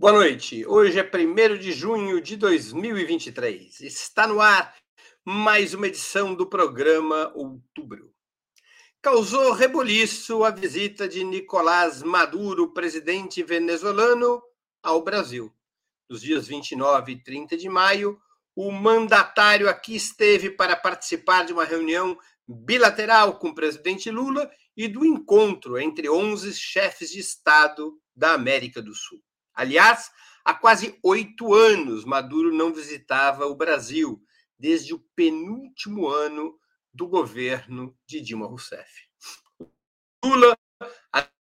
Boa noite. Hoje é 1 de junho de 2023. Está no ar mais uma edição do programa Outubro. Causou reboliço a visita de Nicolás Maduro, presidente venezuelano, ao Brasil. Nos dias 29 e 30 de maio, o mandatário aqui esteve para participar de uma reunião bilateral com o presidente Lula e do encontro entre 11 chefes de Estado da América do Sul. Aliás, há quase oito anos Maduro não visitava o Brasil, desde o penúltimo ano do governo de Dilma Rousseff. Lula,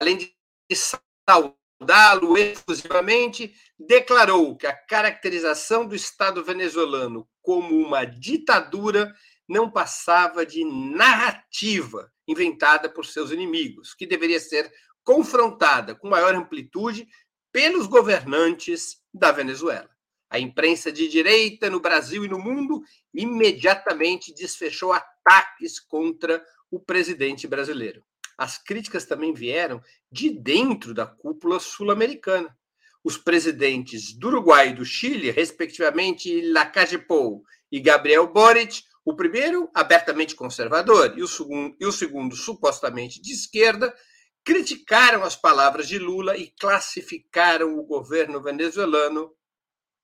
além de saudá-lo exclusivamente, declarou que a caracterização do Estado venezuelano como uma ditadura não passava de narrativa inventada por seus inimigos, que deveria ser confrontada com maior amplitude pelos governantes da Venezuela. A imprensa de direita no Brasil e no mundo imediatamente desfechou ataques contra o presidente brasileiro. As críticas também vieram de dentro da cúpula sul-americana. Os presidentes do Uruguai e do Chile, respectivamente Lacalle Pou e Gabriel Boric, o primeiro abertamente conservador e o segundo, e o segundo supostamente de esquerda, criticaram as palavras de Lula e classificaram o governo venezuelano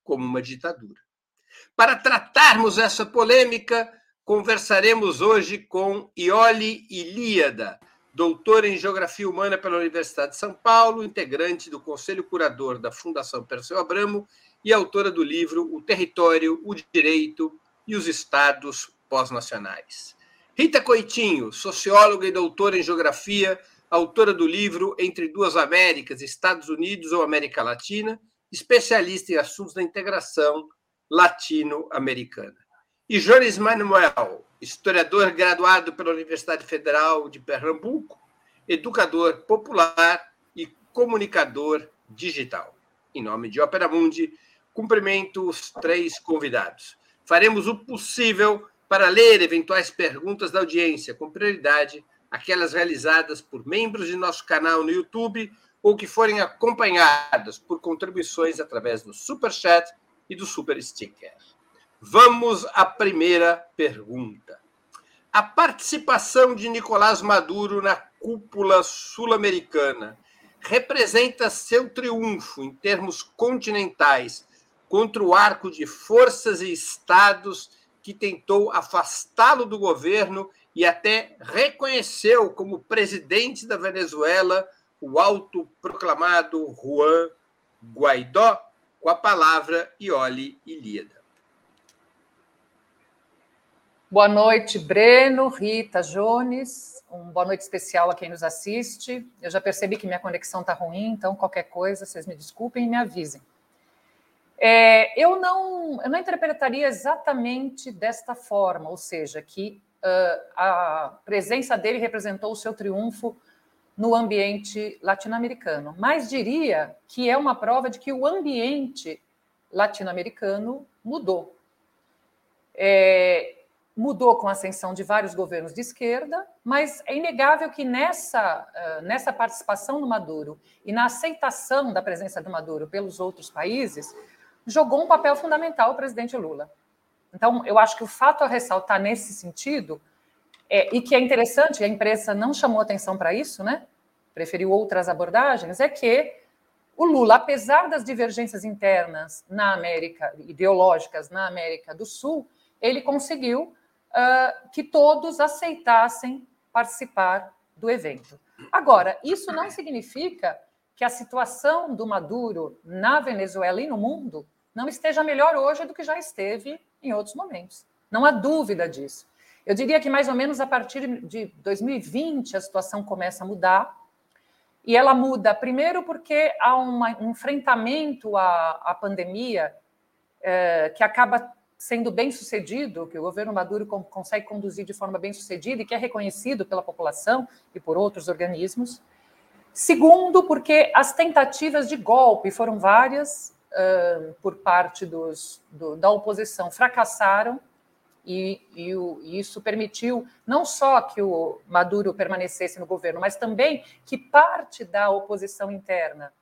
como uma ditadura. Para tratarmos essa polêmica, conversaremos hoje com Ioli Ilíada, doutora em Geografia Humana pela Universidade de São Paulo, integrante do Conselho Curador da Fundação Perseu Abramo e autora do livro O Território, o Direito e os Estados Pós-Nacionais. Rita Coitinho, socióloga e doutora em Geografia autora do livro Entre Duas Américas, Estados Unidos ou América Latina, especialista em assuntos da integração latino-americana. E Jones Manuel, historiador graduado pela Universidade Federal de Pernambuco, educador popular e comunicador digital. Em nome de Opera Mundi, cumprimento os três convidados. Faremos o possível para ler eventuais perguntas da audiência, com prioridade aquelas realizadas por membros de nosso canal no YouTube ou que forem acompanhadas por contribuições através do Super Chat e do Super Sticker. Vamos à primeira pergunta. A participação de Nicolás Maduro na cúpula sul-americana representa seu triunfo em termos continentais contra o arco de forças e estados que tentou afastá-lo do governo e até reconheceu como presidente da Venezuela o autoproclamado Juan Guaidó, com a palavra Ioli Ilíada. Boa noite, Breno, Rita, Jones. Um boa noite especial a quem nos assiste. Eu já percebi que minha conexão está ruim, então qualquer coisa, vocês me desculpem e me avisem. É, eu, não, eu não interpretaria exatamente desta forma, ou seja, que a presença dele representou o seu triunfo no ambiente latino-americano, mas diria que é uma prova de que o ambiente latino-americano mudou. É, mudou com a ascensão de vários governos de esquerda, mas é inegável que nessa, nessa participação do Maduro e na aceitação da presença do Maduro pelos outros países, jogou um papel fundamental o presidente Lula. Então, eu acho que o fato a ressaltar nesse sentido, é, e que é interessante, a imprensa não chamou atenção para isso, né? preferiu outras abordagens, é que o Lula, apesar das divergências internas na América, ideológicas na América do Sul, ele conseguiu uh, que todos aceitassem participar do evento. Agora, isso não significa que a situação do Maduro na Venezuela e no mundo não esteja melhor hoje do que já esteve em outros momentos. Não há dúvida disso. Eu diria que mais ou menos a partir de 2020 a situação começa a mudar. E ela muda, primeiro, porque há um enfrentamento à, à pandemia é, que acaba sendo bem sucedido, que o governo Maduro consegue conduzir de forma bem sucedida e que é reconhecido pela população e por outros organismos. Segundo, porque as tentativas de golpe foram várias, por parte dos, do, da oposição fracassaram e, e, o, e, isso permitiu não só que o Maduro permanecesse no governo, mas também que parte da oposição interna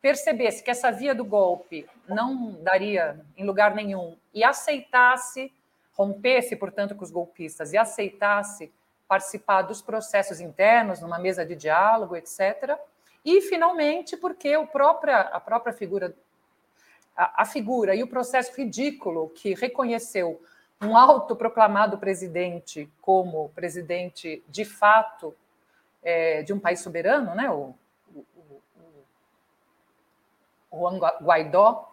percebesse que essa via do golpe não daria em lugar nenhum e aceitasse, rompesse, portanto, com os golpistas e aceitasse participar dos processos internos, numa mesa de diálogo, etc. E, finalmente, porque o própria, a própria figura, a, figura e o processo ridículo que reconheceu um autoproclamado presidente como presidente de fato é, de um país soberano, né, o, Juan Guaidó,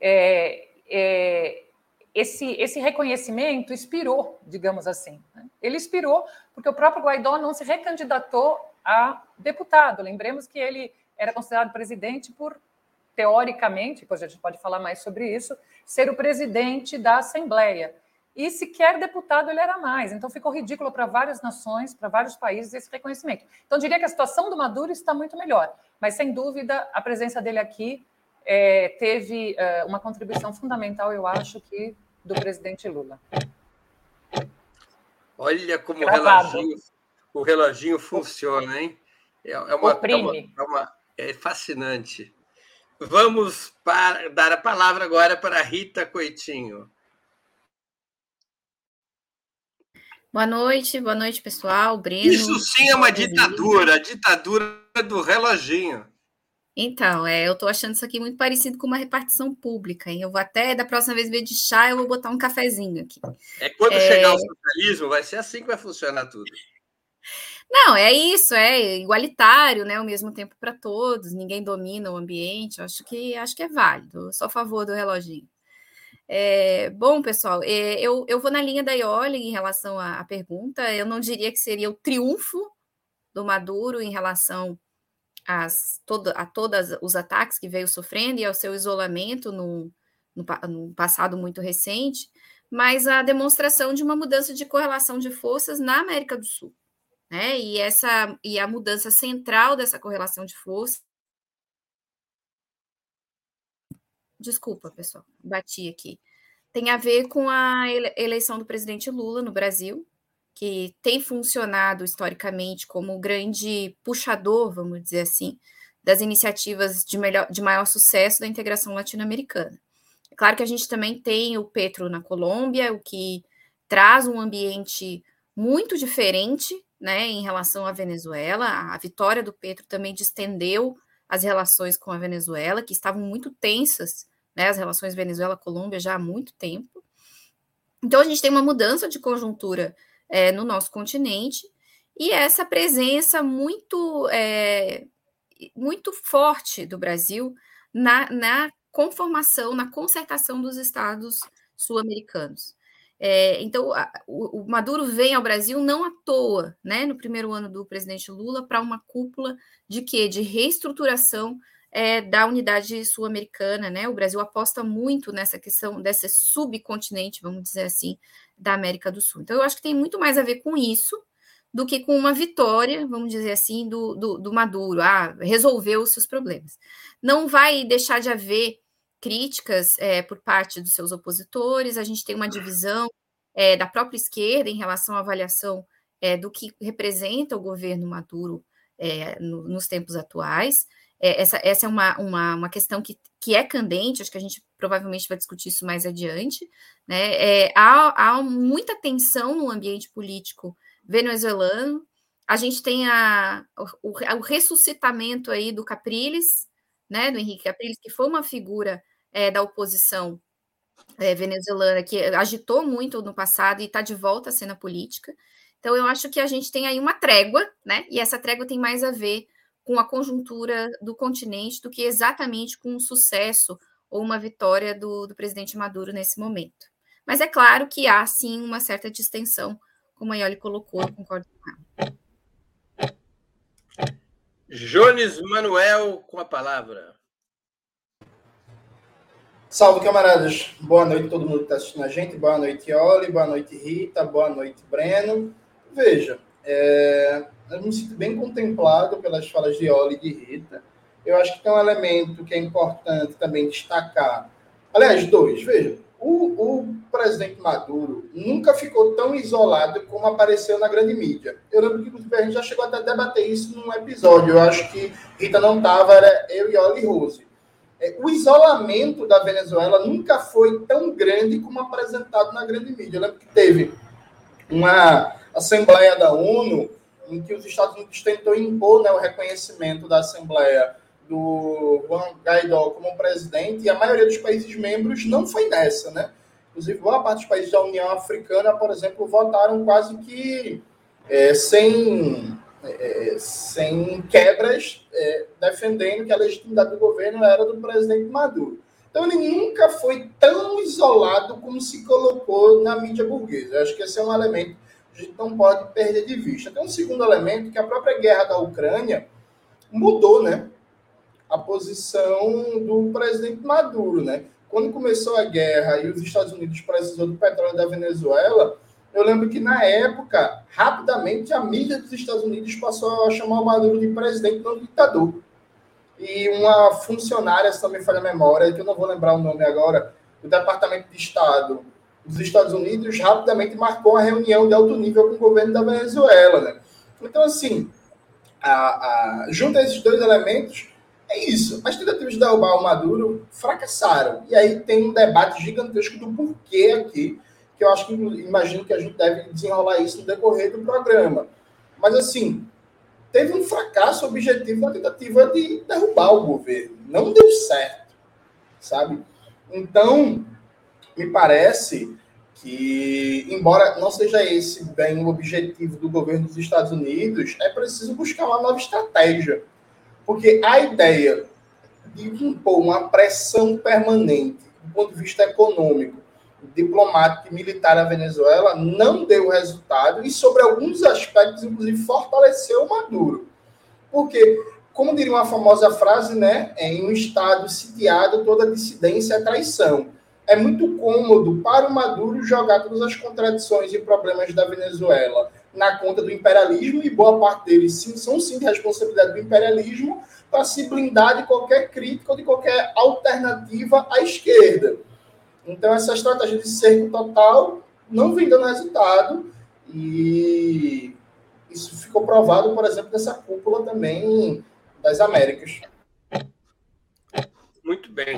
é, é, esse, esse reconhecimento inspirou, digamos assim. Né? Ele inspirou porque o próprio Guaidó não se recandidatou a deputado. Lembremos que ele era considerado presidente por, teoricamente, depois a gente pode falar mais sobre isso, ser o presidente da Assembleia. E sequer deputado ele era mais. Então ficou ridículo para várias nações, para vários países esse reconhecimento. Então diria que a situação do Maduro está muito melhor. Mas sem dúvida a presença dele aqui é, teve é, uma contribuição fundamental, eu acho, que do presidente Lula. Olha como o reloginho, o reloginho funciona, hein? É, é uma, é, uma, é, uma, é fascinante. Vamos para, dar a palavra agora para Rita Coitinho. Boa noite, boa noite, pessoal. Breno. Isso sim é uma ditadura, a ditadura do reloginho. Então, é, eu estou achando isso aqui muito parecido com uma repartição pública. Hein? Eu vou até, da próxima vez, ver de chá, eu vou botar um cafezinho aqui. É quando é... chegar o socialismo, vai ser assim que vai funcionar tudo. Não, é isso, é igualitário, né? Ao mesmo tempo para todos, ninguém domina o ambiente. Acho que acho que é válido. Eu sou a favor do reloginho. É, bom, pessoal, é, eu, eu vou na linha da Ioli em relação à, à pergunta. Eu não diria que seria o triunfo do Maduro em relação as, todo, a todos os ataques que veio sofrendo e ao seu isolamento no, no, no, passado muito recente, mas a demonstração de uma mudança de correlação de forças na América do Sul. Né? E, essa, e a mudança central dessa correlação de forças. Desculpa, pessoal, bati aqui. Tem a ver com a eleição do presidente Lula no Brasil, que tem funcionado historicamente como grande puxador, vamos dizer assim, das iniciativas de, melhor, de maior sucesso da integração latino-americana. É claro que a gente também tem o Petro na Colômbia, o que traz um ambiente muito diferente né, em relação à Venezuela. A vitória do Petro também distendeu as relações com a Venezuela, que estavam muito tensas, né, as relações Venezuela-Colômbia já há muito tempo. Então, a gente tem uma mudança de conjuntura é, no nosso continente, e essa presença muito, é, muito forte do Brasil na, na conformação, na concertação dos estados sul-americanos. É, então, a, o, o, Maduro vem ao Brasil não à toa, né, no primeiro ano do presidente Lula, para uma cúpula de quê? De reestruturação é, da unidade sul-americana, né? O Brasil aposta muito nessa questão desse subcontinente, vamos dizer assim, da América do Sul. Então, eu acho que tem muito mais a ver com isso do que com uma vitória, vamos dizer assim, do, do, do Maduro. Ah, resolveu os seus problemas. Não vai deixar de haver críticas é, por parte dos seus opositores, a gente tem uma divisão é, da própria esquerda em relação à avaliação é, do que representa o governo Maduro no, nos tempos atuais é, essa, essa é uma, uma, uma questão que, que é candente, acho que a gente provavelmente vai discutir isso mais adiante. Né? É, há, há muita tensão no ambiente político venezuelano. A gente tem a, o, o ressuscitamento aí do Capriles, né, do Henrique Capriles, que foi uma figura é, da oposição é, venezuelana que agitou muito no passado e está de volta à cena política. Então, eu acho que a gente tem aí uma trégua, né? E essa trégua tem mais a ver com a conjuntura do continente do que exatamente com um sucesso ou uma vitória do, do presidente Maduro nesse momento. Mas é claro que há sim uma certa distensão, como a Ioli colocou, eu concordo com ela. Jones Manuel com a palavra. Salve, camaradas. Boa noite todo mundo que está assistindo a gente. Boa noite, Ioli. Boa noite, Rita. Boa noite, Breno. Veja, é, eu me sinto bem contemplado pelas falas de Oli e de Rita. Eu acho que tem um elemento que é importante também destacar. Aliás, dois, veja. O, o, presidente Maduro nunca ficou tão isolado como apareceu na grande mídia. Eu lembro que a gente já chegou até a debater isso num episódio. Eu acho que Rita não estava, era eu e Oli Rose. É, o isolamento da Venezuela nunca foi tão grande como apresentado na grande mídia. Eu lembro que teve uma Assembleia da ONU em que os Estados Unidos tentou impor né, o reconhecimento da Assembleia do Juan Guaidó como presidente e a maioria dos países membros não foi nessa, né? Inclusive, boa parte dos países da União Africana, por exemplo, votaram quase que é, sem é, sem quebras, é, defendendo que a legitimidade do governo era do presidente Maduro. Então, ele nunca foi tão isolado como se colocou na mídia burguesa. Eu acho que esse é um elemento que a gente não pode perder de vista. Tem um segundo elemento, que a própria guerra da Ucrânia mudou né, a posição do presidente Maduro. Né? Quando começou a guerra e os Estados Unidos precisou do petróleo da Venezuela, eu lembro que, na época, rapidamente, a mídia dos Estados Unidos passou a chamar o Maduro de presidente, não ditador. E uma funcionária, se não me falha a memória, que eu não vou lembrar o nome agora, do Departamento de Estado dos Estados Unidos, rapidamente marcou uma reunião de alto nível com o governo da Venezuela. Né? Então, assim, a, a, junto a esses dois elementos, é isso. As tentativas de derrubar o Maduro fracassaram. E aí tem um debate gigantesco do porquê aqui que eu acho que imagino que a gente deve desenrolar isso no decorrer do programa. Mas assim, teve um fracasso objetivo na tentativa de derrubar o governo. Não deu certo, sabe? Então, me parece que, embora não seja esse bem o objetivo do governo dos Estados Unidos, é preciso buscar uma nova estratégia. Porque a ideia de impor uma pressão permanente do ponto de vista econômico diplomático e militar à Venezuela não deu resultado e, sobre alguns aspectos, inclusive, fortaleceu o Maduro. Porque, como diria uma famosa frase, né, em um Estado sitiado, toda dissidência é traição. É muito cômodo para o Maduro jogar todas as contradições e problemas da Venezuela na conta do imperialismo, e boa parte deles sim, são sim de responsabilidade do imperialismo, para se blindar de qualquer crítica ou de qualquer alternativa à esquerda. Então, essa estratégia de cerco total não vem dando resultado e isso ficou provado, por exemplo, nessa cúpula também das Américas. Muito bem.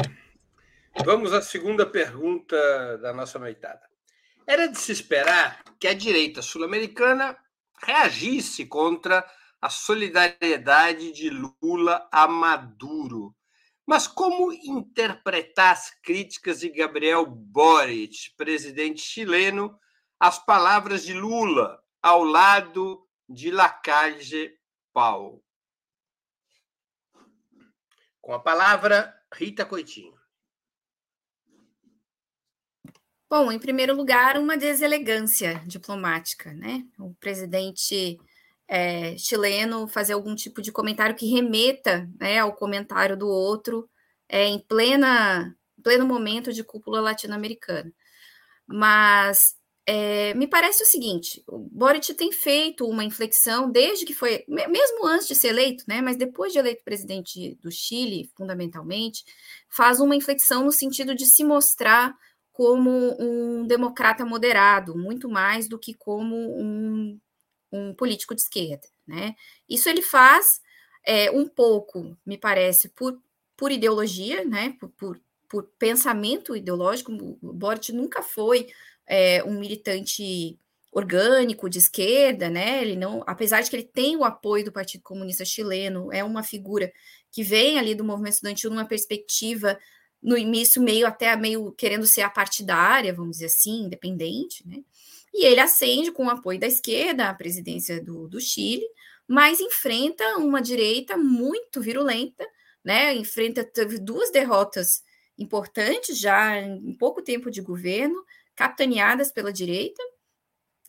Vamos à segunda pergunta da nossa noitada. Era de se esperar que a direita sul-americana reagisse contra a solidariedade de Lula a Maduro mas como interpretar as críticas de Gabriel Boric, presidente chileno, às palavras de Lula ao lado de Lacage Pau? Com a palavra, Rita Coitinho. Bom, em primeiro lugar, uma deselegância diplomática, né? O presidente é, chileno fazer algum tipo de comentário que remeta né, ao comentário do outro é, em plena, pleno momento de cúpula latino-americana. Mas é, me parece o seguinte: o Boric tem feito uma inflexão desde que foi, mesmo antes de ser eleito, né, mas depois de eleito presidente do Chile, fundamentalmente, faz uma inflexão no sentido de se mostrar como um democrata moderado, muito mais do que como um um político de esquerda, né? Isso ele faz é, um pouco, me parece, por, por ideologia, né? Por, por, por pensamento ideológico. O Boric nunca foi é, um militante orgânico de esquerda, né? Ele não, apesar de que ele tem o apoio do Partido Comunista Chileno, é uma figura que vem ali do movimento estudantil numa perspectiva no início meio até meio querendo ser apartidária, vamos dizer assim, independente, né? E ele ascende com o apoio da esquerda à presidência do, do Chile, mas enfrenta uma direita muito virulenta, né? Enfrenta teve duas derrotas importantes já em pouco tempo de governo, capitaneadas pela direita.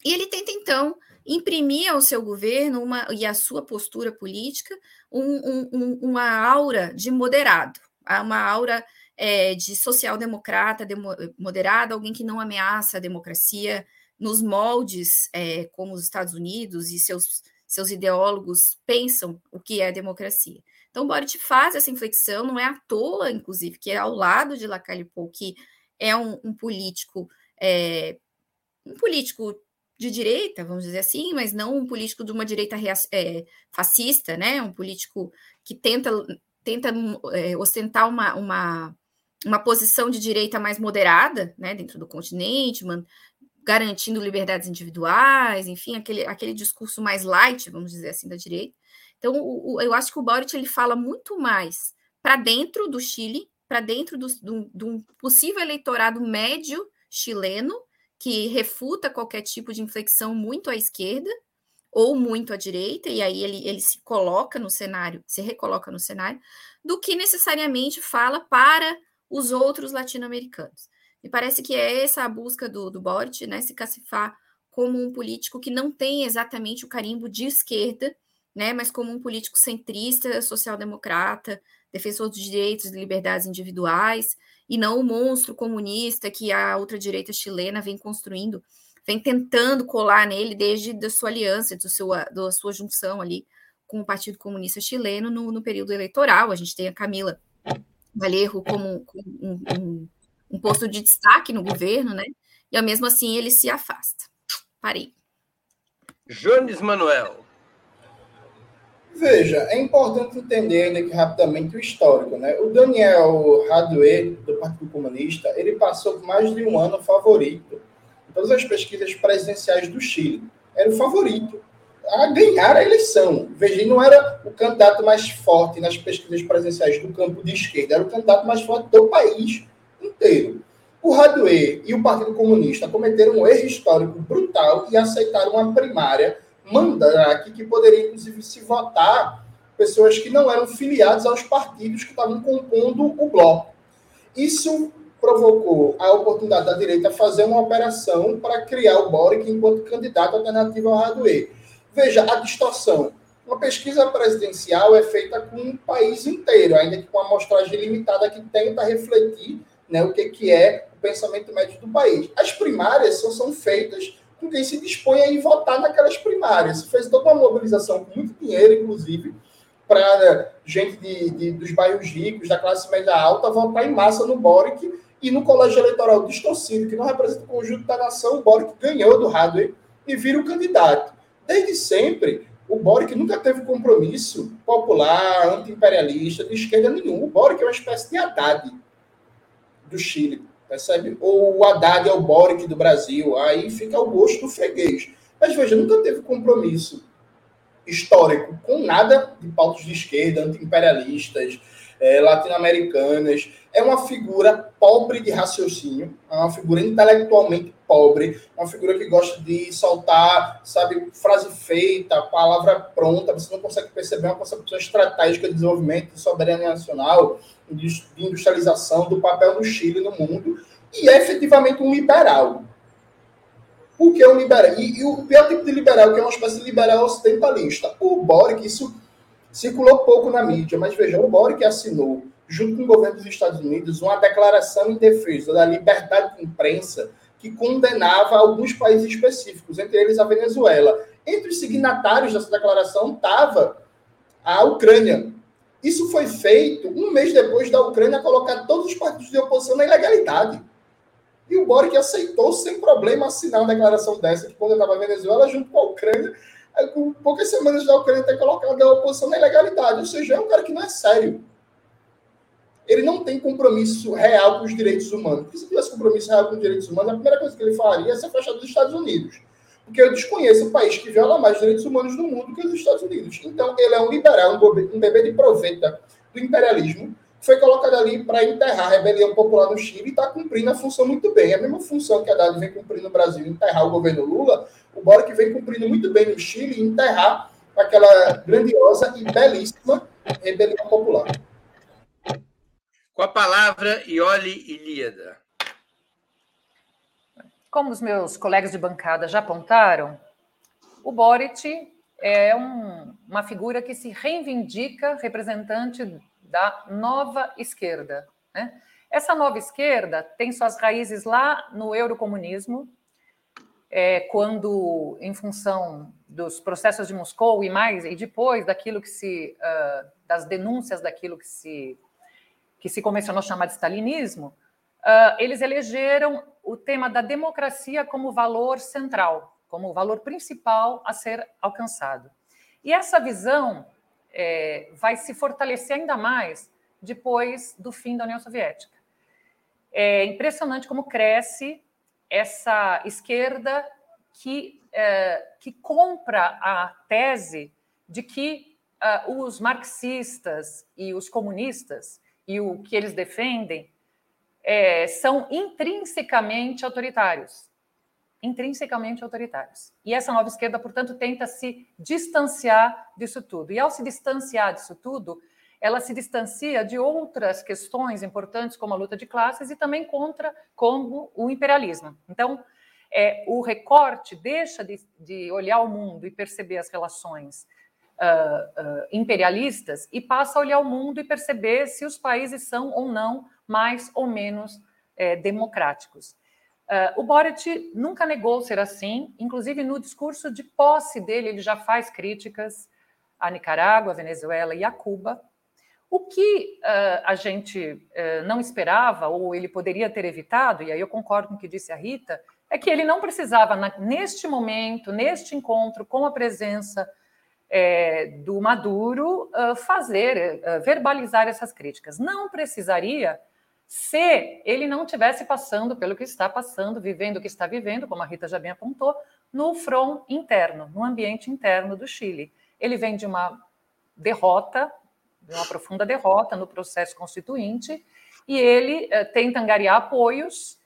E ele tenta então imprimir ao seu governo uma, e à sua postura política um, um, uma aura de moderado, uma aura é, de social-democrata, de moderada, alguém que não ameaça a democracia, nos moldes é, como os Estados Unidos e seus, seus ideólogos pensam o que é democracia. Então, Boric faz essa inflexão, não é à toa, inclusive, que é ao lado de Lacalle Pou, que é um, um político, é, um político de direita, vamos dizer assim, mas não um político de uma direita é, fascista, né? Um político que tenta tenta é, ostentar uma, uma, uma posição de direita mais moderada né, dentro do continente, garantindo liberdades individuais, enfim, aquele, aquele discurso mais light, vamos dizer assim, da direita. Então, o, o, eu acho que o Boric ele fala muito mais para dentro do Chile, para dentro do, do, de um possível eleitorado médio chileno, que refuta qualquer tipo de inflexão muito à esquerda ou muito à direita, e aí ele, ele se coloca no cenário, se recoloca no cenário, do que necessariamente fala para os outros latino-americanos. Me parece que é essa a busca do, do Boric, né, se cacifar como um político que não tem exatamente o carimbo de esquerda, né, mas como um político centrista, social-democrata, defensor dos direitos e liberdades individuais, e não o monstro comunista que a ultradireita chilena vem construindo, vem tentando colar nele desde a sua aliança, do seu, da sua junção ali com o Partido Comunista Chileno no, no período eleitoral. A gente tem a Camila Valerro como, como um, um um posto de destaque no governo, né? E mesmo assim ele se afasta. Parei. Jones Manuel. Veja, é importante entender que rapidamente o histórico, né? O Daniel Radue, do Partido Comunista, ele passou por mais de um ano favorito em todas as pesquisas presidenciais do Chile. Era o favorito a ganhar a eleição. Veja, não era o candidato mais forte nas pesquisas presidenciais do campo de esquerda, era o candidato mais forte do país inteiro. O Radue e o Partido Comunista cometeram um erro histórico brutal e aceitaram uma primária mandrake que poderia, inclusive, se votar pessoas que não eram filiadas aos partidos que estavam compondo o bloco. Isso provocou a oportunidade da direita fazer uma operação para criar o Boric enquanto candidato alternativo ao Radue. Veja a distorção. Uma pesquisa presidencial é feita com o país inteiro, ainda que com uma amostragem limitada que tenta refletir né, o que, que é o pensamento médio do país. As primárias só são feitas com quem se dispõe a ir votar naquelas primárias. Se fez toda uma mobilização com muito dinheiro, inclusive, para né, gente de, de, dos bairros ricos, da classe média alta, votar em massa no Boric e no colégio eleitoral distorcido, que não representa o conjunto da nação, o Boric ganhou do Hadley e vira o candidato. Desde sempre, o Boric nunca teve compromisso popular, anti-imperialista, de esquerda nenhum. O Boric é uma espécie de Haddad do Chile, percebe? Ou o Haddad é o Boric do Brasil, aí fica ao gosto do freguês. Mas veja, nunca teve compromisso histórico com nada de pautas de esquerda, anti-imperialistas, é, latino-americanas. É uma figura pobre de raciocínio, é uma figura intelectualmente pobre, é uma figura que gosta de soltar, sabe, frase feita, palavra pronta, você não consegue perceber uma concepção estratégica de desenvolvimento, de soberania nacional, de industrialização, do papel do Chile no mundo, e é efetivamente um liberal. Por que um liberal? E, e, o pior tipo de liberal, que é uma espécie de liberal ocidentalista. O Boric, isso circulou pouco na mídia, mas veja, o Boric assinou, junto com o governo dos Estados Unidos, uma declaração em defesa da liberdade de imprensa que condenava alguns países específicos, entre eles a Venezuela. Entre os signatários dessa declaração estava a Ucrânia, isso foi feito um mês depois da Ucrânia colocar todos os partidos de oposição na ilegalidade. E o Boric aceitou sem problema assinar uma declaração dessa, que condenava a Venezuela junto com a Ucrânia, com poucas semanas da Ucrânia ter colocado a oposição na ilegalidade. Ou seja, é um cara que não é sério. Ele não tem compromisso real com os direitos humanos. Se tivesse compromisso real com os direitos humanos, a primeira coisa que ele faria é se afastar dos Estados Unidos. Porque eu desconheço o país que viola mais direitos humanos no mundo que os Estados Unidos. Então, ele é um liberal, um bebê de proveta do imperialismo, foi colocado ali para enterrar a rebelião popular no Chile e está cumprindo a função muito bem. A mesma função que a Haddad vem cumprindo no Brasil, enterrar o governo Lula, o Boric vem cumprindo muito bem no Chile, enterrar aquela grandiosa e belíssima rebelião popular. Com a palavra, Ioli Ilíada. Como os meus colegas de bancada já apontaram, o Boric é um, uma figura que se reivindica representante da nova esquerda. Né? Essa nova esquerda tem suas raízes lá no eurocomunismo, é, quando, em função dos processos de Moscou e mais e depois daquilo que se uh, das denúncias daquilo que se que se a chamar de stalinismo, uh, eles elegeram o tema da democracia como valor central, como valor principal a ser alcançado. E essa visão é, vai se fortalecer ainda mais depois do fim da União Soviética. É impressionante como cresce essa esquerda que, é, que compra a tese de que uh, os marxistas e os comunistas e o que eles defendem é, são intrinsecamente autoritários. Intrinsecamente autoritários. E essa nova esquerda, portanto, tenta se distanciar disso tudo. E ao se distanciar disso tudo, ela se distancia de outras questões importantes, como a luta de classes, e também contra como o imperialismo. Então, é, o recorte deixa de, de olhar o mundo e perceber as relações uh, uh, imperialistas e passa a olhar o mundo e perceber se os países são ou não mais ou menos é, democráticos. Uh, o Boric nunca negou ser assim, inclusive no discurso de posse dele, ele já faz críticas à Nicarágua, à Venezuela e a Cuba. O que uh, a gente uh, não esperava, ou ele poderia ter evitado, e aí eu concordo com o que disse a Rita, é que ele não precisava, na, neste momento, neste encontro, com a presença é, do Maduro, fazer, verbalizar essas críticas. Não precisaria se ele não tivesse passando pelo que está passando, vivendo o que está vivendo, como a Rita já bem apontou, no front interno, no ambiente interno do Chile. Ele vem de uma derrota, uma profunda derrota no processo constituinte, e ele uh, tenta angariar apoios,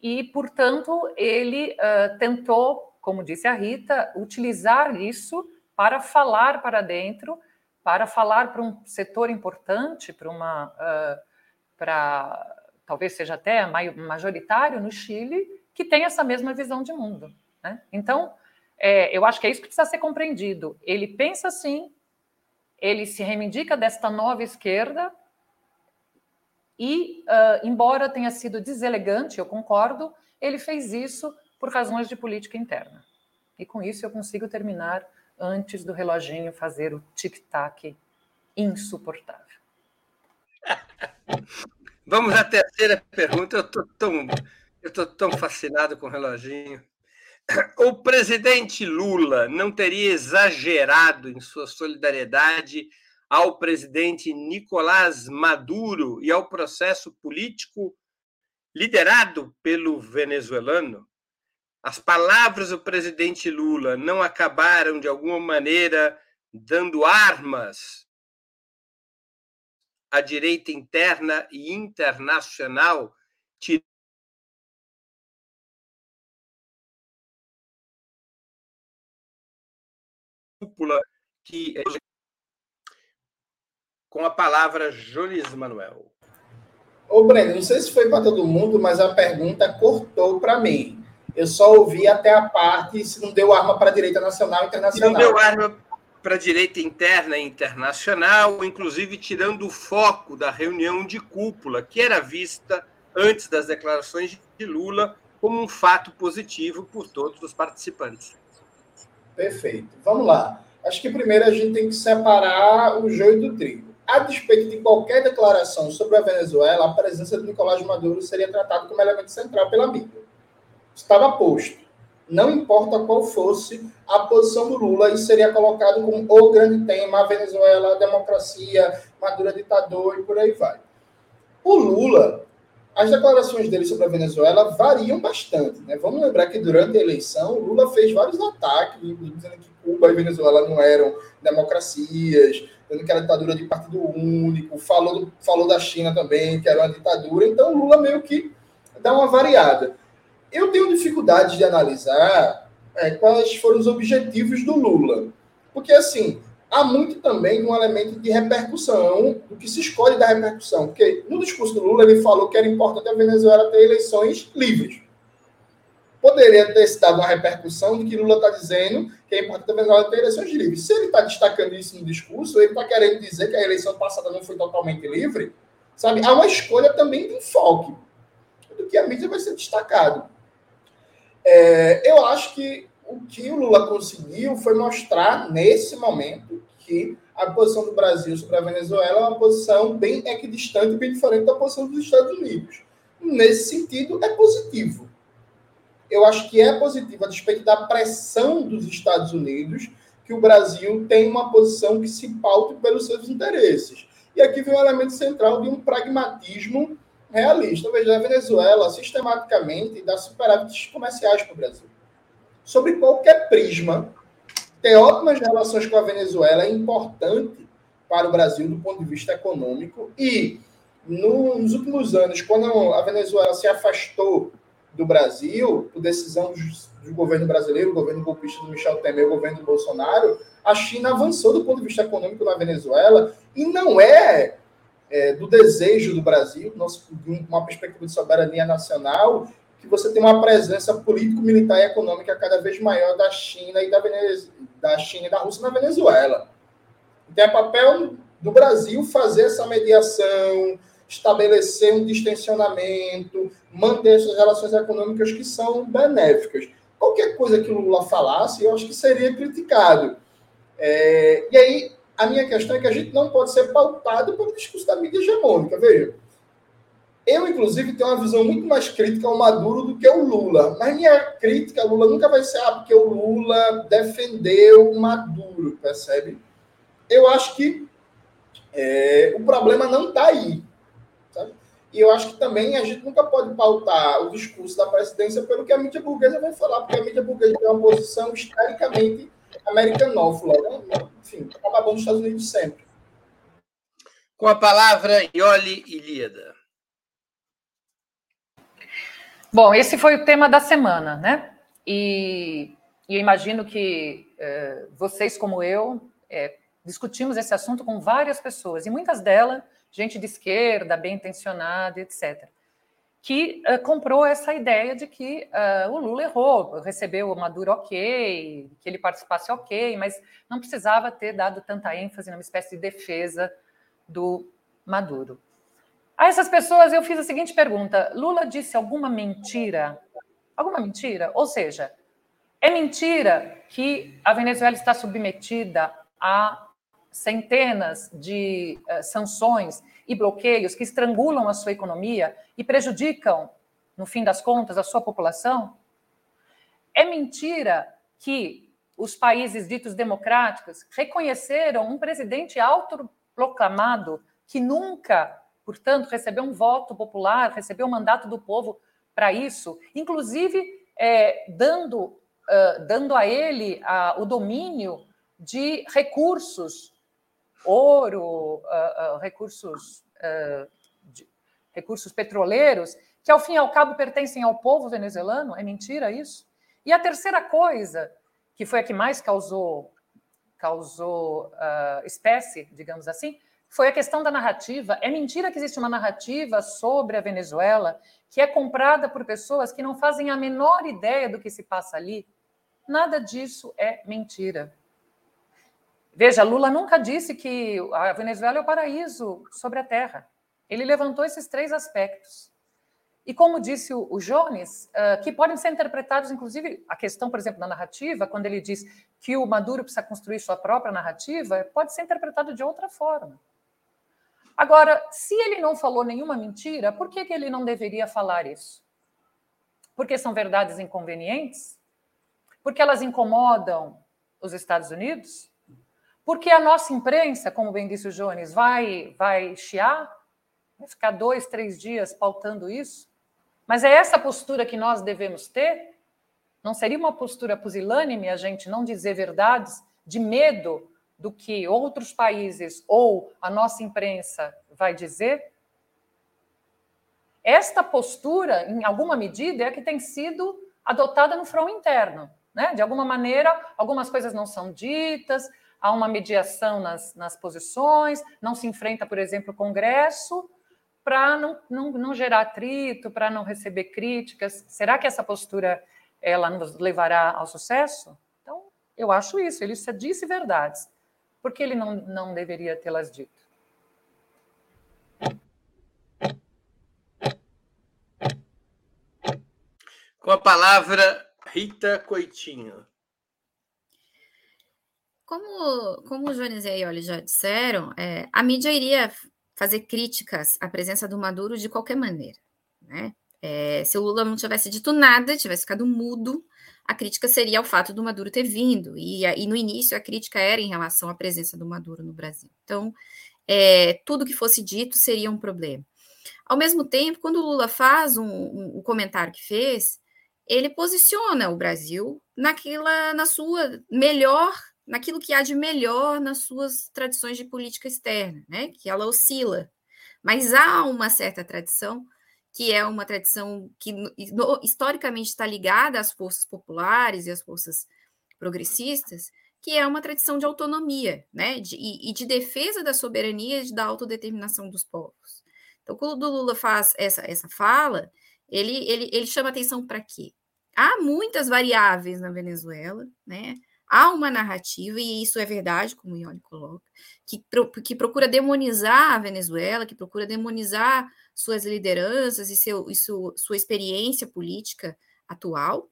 e, portanto, ele uh, tentou, como disse a Rita, utilizar isso para falar para dentro, para falar para um setor importante, para uma. Uh, para talvez seja até majoritário no Chile, que tem essa mesma visão de mundo. Né? Então, é, eu acho que é isso que precisa ser compreendido. Ele pensa assim, ele se reivindica desta nova esquerda, e, uh, embora tenha sido deselegante, eu concordo, ele fez isso por razões de política interna. E com isso eu consigo terminar antes do reloginho fazer o tic-tac insuportável. Vamos à terceira pergunta. Eu estou tão, tão fascinado com o reloginho. O presidente Lula não teria exagerado em sua solidariedade ao presidente Nicolás Maduro e ao processo político liderado pelo venezuelano? As palavras do presidente Lula não acabaram, de alguma maneira, dando armas a direita interna e internacional cúpula que com a palavra Jones Manuel. Ô, Breno, não sei se foi para todo mundo, mas a pergunta cortou para mim. Eu só ouvi até a parte se não deu arma para a direita nacional e internacional. não deu arma para a direita interna e internacional, inclusive tirando o foco da reunião de cúpula, que era vista antes das declarações de Lula como um fato positivo por todos os participantes. Perfeito. Vamos lá. Acho que primeiro a gente tem que separar o joio do trigo. A despeito de qualquer declaração sobre a Venezuela, a presença de Nicolás Maduro seria tratada como elemento central pela mídia. Estava posto não importa qual fosse a posição do Lula, isso seria colocado como o grande tema, a Venezuela, a democracia, Maduro ditador e por aí vai. O Lula, as declarações dele sobre a Venezuela variam bastante. Né? Vamos lembrar que durante a eleição, Lula fez vários ataques, dizendo que Cuba e Venezuela não eram democracias, dizendo que era ditadura de partido único, falou, falou da China também, que era uma ditadura. Então, Lula meio que dá uma variada eu tenho dificuldade de analisar é, quais foram os objetivos do Lula. Porque, assim, há muito também um elemento de repercussão, do que se escolhe da repercussão. Porque no discurso do Lula ele falou que era importante a Venezuela ter eleições livres. Poderia ter se dado uma repercussão de que Lula está dizendo que é importante a Venezuela ter eleições livres. Se ele está destacando isso no discurso, ele está querendo dizer que a eleição passada não foi totalmente livre, sabe? Há uma escolha também de enfoque do que a mídia vai ser destacado. É, eu acho que o que o Lula conseguiu foi mostrar, nesse momento, que a posição do Brasil sobre a Venezuela é uma posição bem equidistante, bem diferente da posição dos Estados Unidos. Nesse sentido, é positivo. Eu acho que é positivo, a despeito da pressão dos Estados Unidos, que o Brasil tem uma posição que se paute pelos seus interesses. E aqui vem o elemento central de um pragmatismo realista. Veja, a Venezuela sistematicamente dá superávites comerciais para o Brasil. Sobre qualquer prisma, ter ótimas relações com a Venezuela é importante para o Brasil do ponto de vista econômico. E no, nos últimos anos, quando a Venezuela se afastou do Brasil, por decisão do, governo brasileiro, o governo golpista do Michel Temer, o governo Bolsonaro, a China avançou do ponto de vista econômico na Venezuela e não é, é do desejo do Brasil, de uma perspectiva de soberania nacional, que você tem uma presença político-militar e econômica cada vez maior da China e da, Venez... da China e da Rússia na Venezuela. Então é papel do Brasil fazer essa mediação, estabelecer um distensionamento, manter essas relações econômicas que são benéficas. Qualquer coisa que o Lula falasse, eu acho que seria criticado. É, e aí, a minha questão é que a gente não pode ser pautado pelo discurso da mídia hegemônica. Veja, eu, inclusive, tenho uma visão muito mais crítica ao Maduro do que o Lula. Mas minha crítica ao Lula nunca vai ser ah, porque o Lula defendeu o Maduro, percebe? Eu acho que é, o problema não está aí. E eu acho que também a gente nunca pode pautar o discurso da presidência pelo que a mídia burguesa vai falar, porque a mídia burguesa tem uma posição historicamente americanófila. Né? Enfim, acaba bom nos Estados Unidos sempre. Com a palavra, Ioli Ilíada. Bom, esse foi o tema da semana, né? E, e eu imagino que é, vocês, como eu, é, discutimos esse assunto com várias pessoas, e muitas delas gente de esquerda, bem intencionada, etc., que uh, comprou essa ideia de que o Lula errou, recebeu o Maduro ok, que ele participasse ok, mas não precisava ter dado tanta ênfase numa espécie de defesa do Maduro. A essas pessoas eu fiz a seguinte pergunta: Lula disse alguma mentira? Alguma mentira? Ou seja, é mentira que a Venezuela está submetida a centenas de uh, sanções e bloqueios que estrangulam a sua economia e prejudicam, no fim das contas, a sua população? É mentira que os países ditos democráticos reconheceram um presidente autoproclamado que nunca, portanto, recebeu um voto popular, recebeu um mandato do povo para isso, inclusive é, dando, uh, dando a ele o domínio de recursos ouro, uh, recursos, de, recursos petroleiros, que ao fim e ao cabo pertencem ao povo venezuelano? É mentira isso? E a terceira coisa, que foi a que mais causou, causou espécie, digamos assim, foi a questão da narrativa. É mentira que existe uma narrativa sobre a Venezuela que é comprada por pessoas que não fazem a menor ideia do que se passa ali. Nada disso é mentira. Veja, Lula nunca disse que a Venezuela é o paraíso sobre a terra. Ele levantou esses três aspectos. E como disse o, Jones, uh, que podem ser interpretados, inclusive, a questão, por exemplo, da narrativa, quando ele diz que o Maduro precisa construir sua própria narrativa, pode ser interpretado de outra forma. Agora, se ele não falou nenhuma mentira, por que, que ele não deveria falar isso? Porque são verdades inconvenientes? Porque elas incomodam os Estados Unidos? Porque a nossa imprensa, como bem disse o Jones, vai, vai chiar, vai ficar dois, três dias pautando isso. Mas é essa postura que nós devemos ter? Não seria uma postura pusilânime a gente não dizer verdades de medo do que outros países ou a nossa imprensa vai dizer? Esta postura, em alguma medida, é que tem sido adotada no front interno. Né? De alguma maneira, algumas coisas não são ditas, há uma mediação nas, nas posições, não se enfrenta, por exemplo, o Congresso, para não, não, não gerar atrito, para não receber críticas. Será que essa postura ela nos levará ao sucesso? Então, eu acho isso. Ele disse verdades. Por que ele não, não deveria tê-las dito? Com a palavra, Rita Coitinho. Como, como o Jones e a Ioli já disseram, é, a mídia iria fazer críticas à presença do Maduro de qualquer maneira. Né? É, se o Lula não tivesse dito nada, tivesse ficado mudo, a crítica seria ao fato do Maduro ter vindo, e, e no início a crítica era em relação à presença do Maduro no Brasil. Então, é, tudo que fosse dito seria um problema. Ao mesmo tempo, quando o Lula faz um, um, um comentário que fez, ele posiciona o Brasil naquela, na sua melhor, naquilo que há de melhor nas suas tradições de política externa, né? Que ela oscila, mas há uma certa tradição que é uma tradição que historicamente está ligada às forças populares e às forças progressistas, que é uma tradição de autonomia, né? De, e, e de defesa da soberania e da autodeterminação dos povos. Então, quando o Lula faz essa, essa fala, ele, ele, ele chama atenção para quê? Há muitas variáveis na Venezuela, né? Há uma narrativa, e isso é verdade, como o Ione coloca, que, que procura demonizar a Venezuela, que procura demonizar suas lideranças e, seu, e su, sua experiência política atual,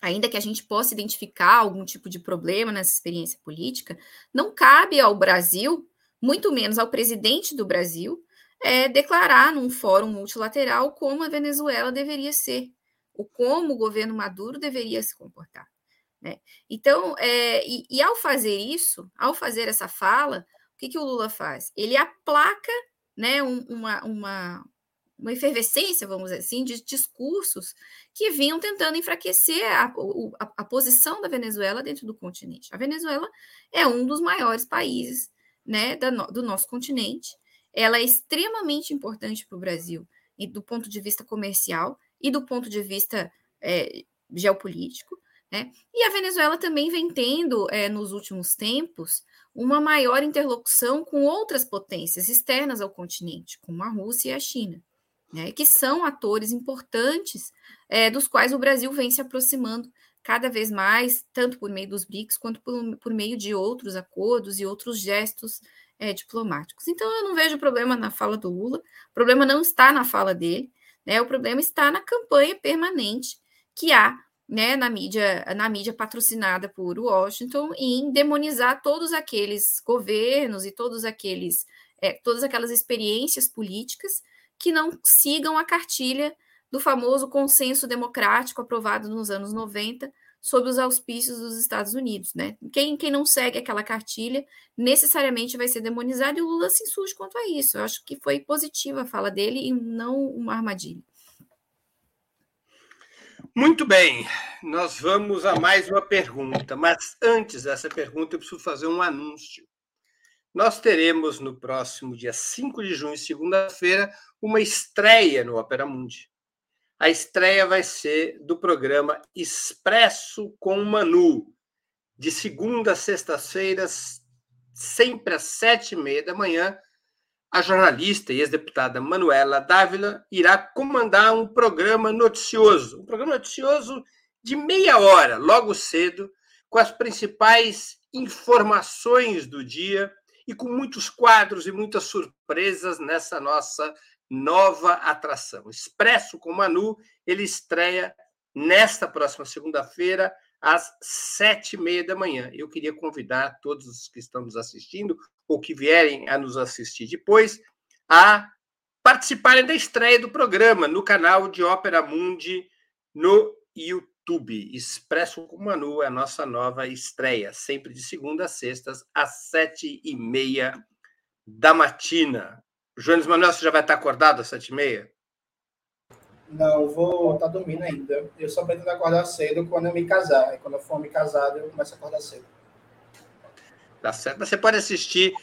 ainda que a gente possa identificar algum tipo de problema nessa experiência política, não cabe ao Brasil, muito menos ao presidente do Brasil, é, declarar num fórum multilateral como a Venezuela deveria ser, ou como o governo Maduro deveria se comportar. Né? Então, é, e, e, ao fazer isso, ao fazer essa fala, o que, que o Lula faz? Ele aplaca né, um, uma, uma, uma efervescência, vamos dizer assim, de discursos que vinham tentando enfraquecer a, a, a, posição da Venezuela dentro do continente. A Venezuela é um dos maiores países né, da, do nosso continente. Ela é extremamente importante para o Brasil, e do ponto de vista comercial e do ponto de vista é, geopolítico. Né? E a Venezuela também vem tendo, é, nos últimos tempos, uma maior interlocução com outras potências externas ao continente, como a Rússia e a China, né? que são atores importantes é, dos quais o Brasil vem se aproximando cada vez mais, tanto por meio dos BRICS, quanto por, por meio de outros acordos e outros gestos é, diplomáticos. Então, eu não vejo problema na fala do Lula, o problema não está na fala dele, né? o problema está na campanha permanente que há né, na mídia, na mídia patrocinada por Washington, em demonizar todos aqueles governos e todos aqueles, é, todas aquelas experiências políticas que não sigam a cartilha do famoso consenso democrático aprovado nos anos 90 sob os auspícios dos Estados Unidos, né? Quem, quem não segue aquela cartilha necessariamente vai ser demonizado e o Lula se insurge quanto a isso. Eu acho que foi positiva a fala dele e não uma armadilha. Muito bem, nós vamos a mais uma pergunta, mas antes dessa pergunta eu preciso fazer um anúncio. Nós teremos no próximo dia 5 de junho, segunda-feira, uma estreia no Opera Mundi. A estreia vai ser do programa Expresso com Manu, de segunda a sexta-feiras, sempre às sete e meia da manhã, a jornalista e ex-deputada Manuela Dávila irá comandar um programa noticioso, um programa noticioso de meia hora, logo cedo, com as principais informações do dia e com muitos quadros e muitas surpresas nessa nossa nova atração. Expresso com Manu, ele estreia nesta próxima segunda-feira, às sete e meia da manhã. Eu queria convidar todos os que estamos assistindo ou que vierem a nos assistir depois a participarem da estreia do programa no canal de Ópera Mundi no YouTube. Expresso com Manu é a nossa nova estreia, sempre de segunda a sextas, às sete e meia da matina. Jones Manuel, você já vai estar acordado às sete e meia? Não, vou tá dormindo ainda. Eu só pretendo acordar cedo quando eu me casar. E quando eu for me casado, eu começo a acordar cedo. Tá certo? Você pode assistir,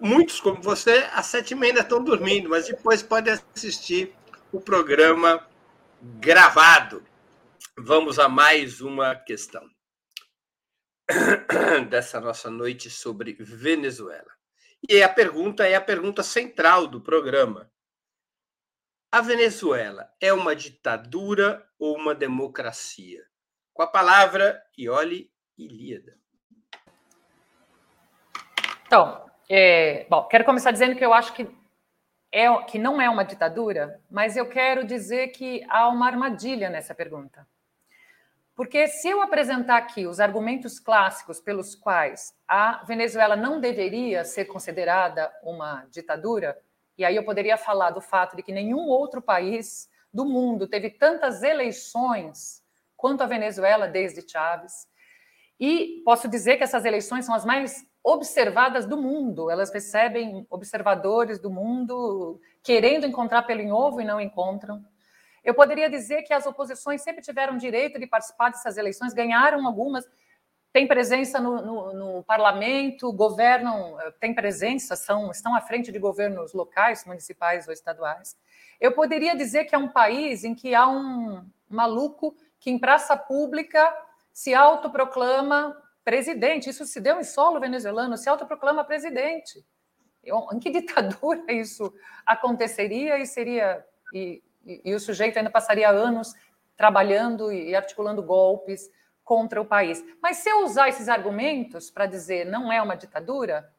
muitos como você, às sete e meia ainda estão dormindo, mas depois pode assistir o programa gravado. Vamos a mais uma questão dessa nossa noite sobre Venezuela. E a pergunta é a pergunta central do programa. A Venezuela é uma ditadura ou uma democracia? Com a palavra, Ioli Ilíada. Então, é, bom, quero começar dizendo que eu acho que, é, que não é uma ditadura, mas eu quero dizer que há uma armadilha nessa pergunta. Porque se eu apresentar aqui os argumentos clássicos pelos quais a Venezuela não deveria ser considerada uma ditadura, e aí eu poderia falar do fato de que nenhum outro país do mundo teve tantas eleições quanto a Venezuela desde Chávez. E posso dizer que essas eleições são as mais observadas do mundo. Elas recebem observadores do mundo querendo encontrar pelo em ovo e não encontram. Eu poderia dizer que as oposições sempre tiveram direito de participar dessas eleições, ganharam algumas, têm presença no, no, no parlamento, governam, têm presença, são, estão à frente de governos locais, municipais ou estaduais. Eu poderia dizer que é um país em que há um maluco que em praça pública se autoproclama presidente. Isso se deu em solo venezuelano, se autoproclama presidente. Em que ditadura isso aconteceria e seria e, e, e o sujeito ainda passaria anos trabalhando e articulando golpes contra o país. Mas se eu usar esses argumentos para dizer não é uma ditadura,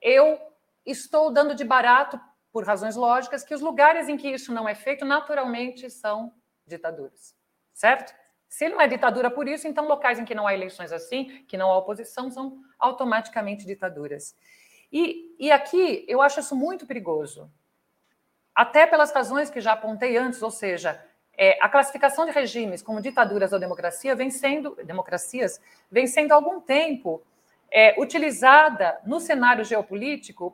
eu estou dando de barato, por razões lógicas, que os lugares em que isso não é feito naturalmente são ditaduras. Certo? Se não é ditadura por isso, então locais em que não há eleições assim, que não há oposição, são automaticamente ditaduras. E, e aqui eu acho isso muito perigoso, até pelas razões que já apontei antes, ou seja, é, a classificação de regimes como ditaduras ou democracia vem sendo, democracias vem sendo há algum tempo é, utilizada no cenário geopolítico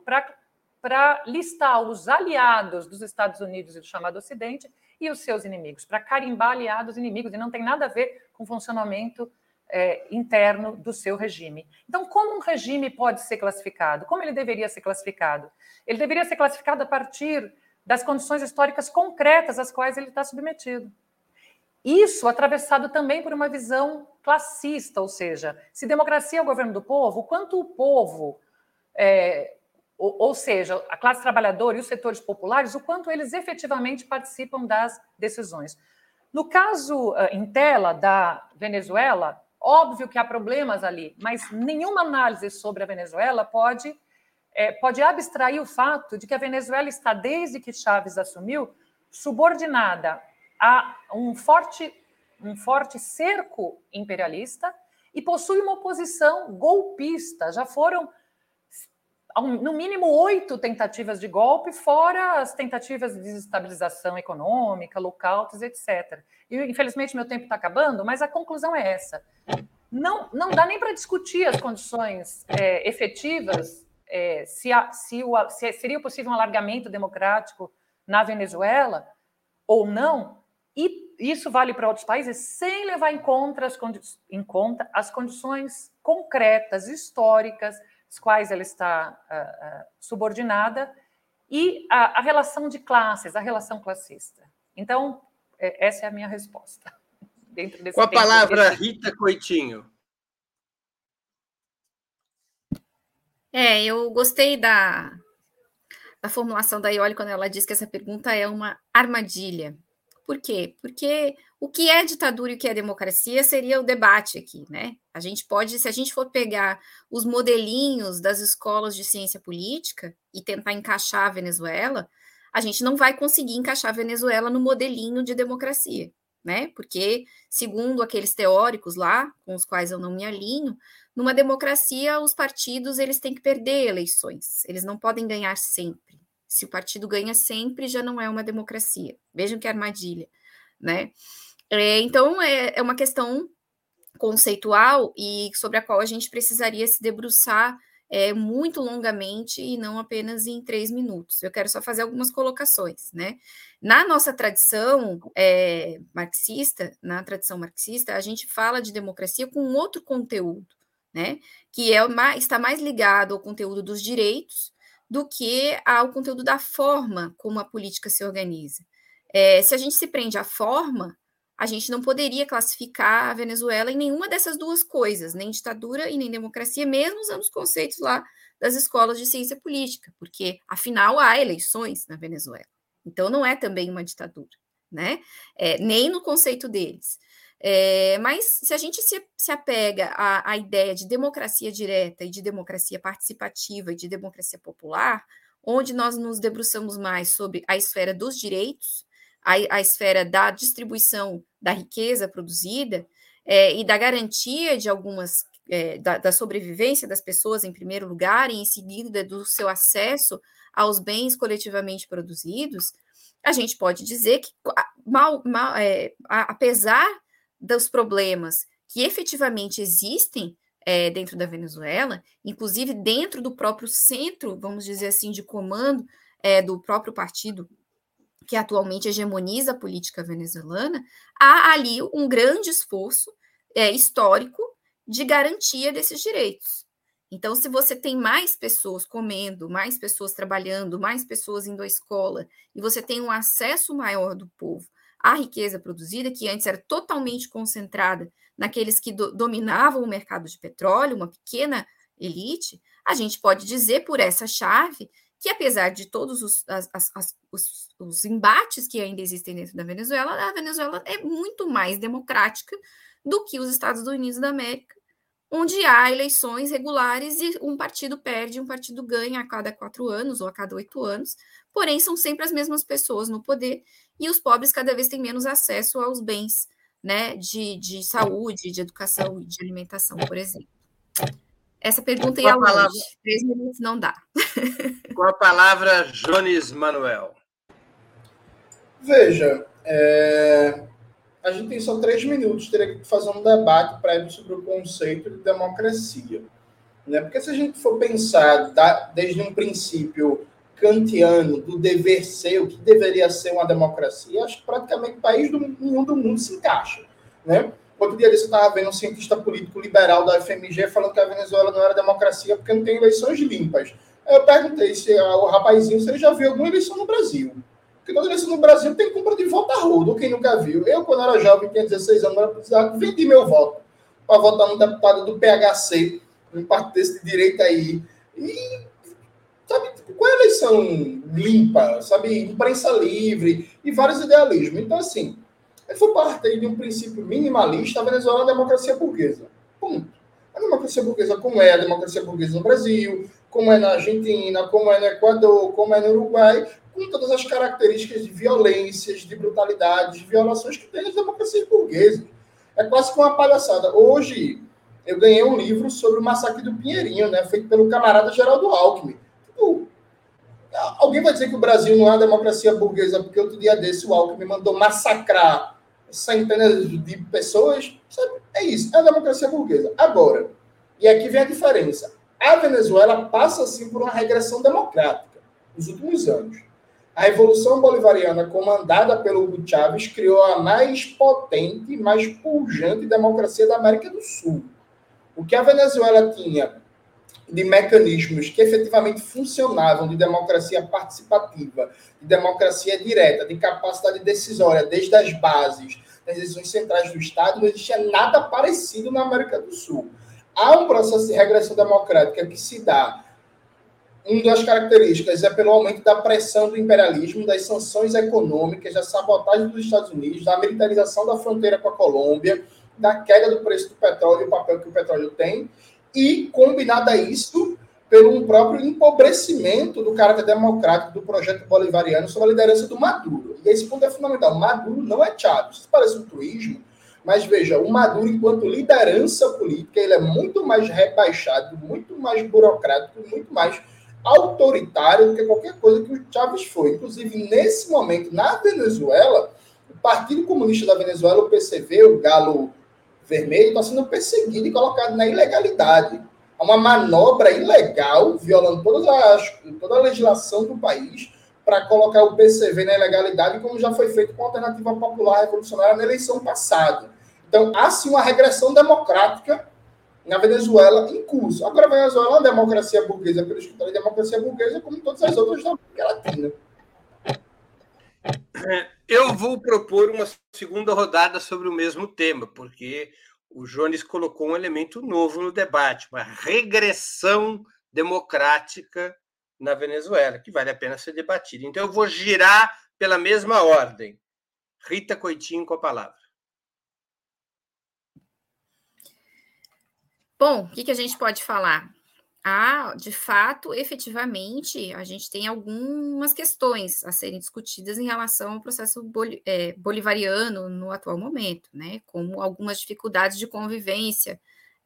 para listar os aliados dos Estados Unidos e do chamado Ocidente e os seus inimigos, para carimbar aliados inimigos, e não tem nada a ver com o funcionamento é, interno do seu regime. Então, como um regime pode ser classificado? Como ele deveria ser classificado? Ele deveria ser classificado a partir das condições históricas concretas às quais ele está submetido. Isso atravessado também por uma visão classista, ou seja, se democracia é o governo do povo, quanto o povo é, ou, ou seja, a classe trabalhadora e os setores populares, o quanto eles efetivamente participam das decisões. No caso uh, em tela da Venezuela, óbvio que há problemas ali, mas nenhuma análise sobre a Venezuela pode, é, pode abstrair o fato de que a Venezuela está, desde que Chávez assumiu, subordinada a um forte, um forte cerco imperialista e possui uma oposição golpista. Já foram no mínimo oito tentativas de golpe, fora as tentativas de desestabilização econômica, lockouts, etc. E, infelizmente, meu tempo está acabando, mas a conclusão é essa. Não, não dá nem para discutir as condições é, efetivas, é, se, a, se, o, se seria possível um alargamento democrático na Venezuela ou não, e isso vale para outros países, sem levar em conta as, em conta as condições concretas, históricas, às quais ela está uh, uh, subordinada, e a, a, relação de classes, a relação classista. Então, é, essa é a minha resposta. Dentro desse Com a palavra, desse... Rita Coitinho. É, eu gostei da, da formulação da Ioli quando ela diz que essa pergunta é uma armadilha. Por quê? Porque o que é ditadura e o que é democracia seria o debate aqui, né? A gente pode, se a gente for pegar os modelinhos das escolas de ciência política e tentar encaixar a Venezuela, a gente não vai conseguir encaixar a Venezuela no modelinho de democracia, né? Porque, segundo aqueles teóricos lá, com os quais eu não me alinho, numa democracia os partidos eles têm que perder eleições, eles não podem ganhar sempre. Se o partido ganha sempre, já não é uma democracia. Vejam que armadilha, né? É, então, é, é uma questão conceitual e sobre a qual a gente precisaria se debruçar é, muito longamente e não apenas em três minutos. Eu quero só fazer algumas colocações, né? Na nossa tradição é, marxista, na tradição marxista, a gente fala de democracia com outro conteúdo, né? Que é está mais ligado ao conteúdo dos direitos do que ao conteúdo da forma como a política se organiza. É, se a gente se prende à forma, a gente não poderia classificar a Venezuela em nenhuma dessas duas coisas, nem ditadura e nem democracia, mesmo usando os conceitos lá das escolas de ciência política, porque afinal há eleições na Venezuela. Então não é também uma ditadura, né? É, nem no conceito deles. É, mas se a gente se, se apega à, à, ideia de democracia direta e de democracia participativa e de democracia popular, onde nós nos debruçamos mais sobre a esfera dos direitos, a, a esfera da distribuição da riqueza produzida é, e da garantia de algumas é, da, da, sobrevivência das pessoas em primeiro lugar e em seguida do seu acesso aos bens coletivamente produzidos, a gente pode dizer que mal, mal é, apesar dos problemas que efetivamente existem é, dentro da Venezuela, inclusive dentro do próprio centro, vamos dizer assim, de comando é, do próprio partido que atualmente hegemoniza a política venezuelana, há ali um grande esforço é, histórico de garantia desses direitos. Então, se você tem mais pessoas comendo, mais pessoas trabalhando, mais pessoas indo à escola, e você tem um acesso maior do povo à riqueza produzida, que antes era totalmente concentrada naqueles que do, dominavam o mercado de petróleo, uma pequena elite, a gente pode dizer por essa chave que, apesar de todos os, as, as, os, os embates que ainda existem dentro da Venezuela, a Venezuela é muito mais democrática do que os Estados Unidos da América, onde há eleições regulares e um partido perde, um partido ganha a cada quatro anos ou a cada oito anos, porém são sempre as mesmas pessoas no poder e os pobres cada vez têm menos acesso aos bens né, de, de saúde, de educação e de alimentação, por exemplo. Essa pergunta ia longe, palavra... três minutos não dá. Com a palavra, Jones Manuel. Veja, é... a gente tem só três minutos, teria que fazer um debate prévio sobre o conceito de democracia. Né? Porque se a gente for pensar da, desde um princípio kantiano do dever ser, o que deveria ser uma democracia, acho que praticamente país do, nenhum do mundo se encaixa. Né? Outro dia desse eu estava vendo um cientista político liberal da FMG falando que a Venezuela não era democracia porque não tem eleições limpas. Eu perguntei se o rapazinho se ele já viu alguma eleição no Brasil. Porque toda eleição no Brasil tem compra de voto a rodo, quem nunca viu. Eu, quando era jovem, tinha 16 anos, precisava, vendi meu voto para votar no deputado do PHC, um partido desse de direita aí. E sabe, tipo, qual é a eleição limpa, sabe, imprensa livre e vários idealismos. Então, assim, ele foi parte de um princípio minimalista, a Venezuela é uma democracia burguesa. Ponto. A democracia burguesa, como é a democracia burguesa no Brasil, como é na Argentina, como é no Equador, como é no Uruguai, com todas as características de violências, de brutalidades, de violações que tem as democracias burguesas. É quase que uma palhaçada. Hoje, eu ganhei um livro sobre o massacre do Pinheirinho, né, feito pelo camarada Geraldo Alckmin. Alguém vai dizer que o Brasil não é uma democracia burguesa porque outro dia desse o Alckmin mandou massacrar centenas de pessoas? Sabe? É isso, é a democracia burguesa. Agora, e aqui vem a diferença. A Venezuela passa, sim, por uma regressão democrática nos últimos anos. A Revolução Bolivariana, comandada pelo Hugo Chávez, criou a mais potente, mais pujante democracia da América do Sul. O que a Venezuela tinha de mecanismos que efetivamente funcionavam de democracia participativa, de democracia direta, de capacidade decisória desde as bases, das decisões centrais do Estado, não existia nada parecido na América do Sul. Há um processo de regressão democrática que se dá. Uma das características é pelo aumento da pressão do imperialismo, das sanções econômicas, da sabotagem dos Estados Unidos, da militarização da fronteira com a Colômbia, da queda do preço do petróleo e o papel que o petróleo tem, e combinado a isso pelo um próprio empobrecimento do caráter democrático do projeto bolivariano sob a liderança do Maduro. E esse ponto é fundamental. Maduro não é Chávez. Isso parece um tuísmo, mas veja, o Maduro, enquanto liderança política, ele é muito mais rebaixado, muito mais burocrático, muito mais autoritário do que qualquer coisa que o Chávez foi. Inclusive, nesse momento, na Venezuela, o Partido Comunista da Venezuela, o PCV, o Galo Vermelho, está sendo perseguido e colocado na ilegalidade. É uma manobra ilegal, violando todas as, toda a legislação do país, para colocar o PCV na ilegalidade, como já foi feito com a Alternativa Popular Revolucionária na eleição passada. Então, há sim uma regressão democrática na Venezuela em curso. Agora, a Venezuela é uma democracia burguesa, pelo escritório de democracia burguesa, como todas as outras da América Latina. Eu vou propor uma segunda rodada sobre o mesmo tema, porque o Jones colocou um elemento novo no debate, uma regressão democrática na Venezuela, que vale a pena ser debatida. Então, eu vou girar pela mesma ordem. Rita Coitinho com a palavra. Bom, o que, que a gente pode falar? Há, de fato, efetivamente, a gente tem algumas questões a serem discutidas em relação ao processo é, bolivariano no atual momento, né? Como algumas dificuldades de convivência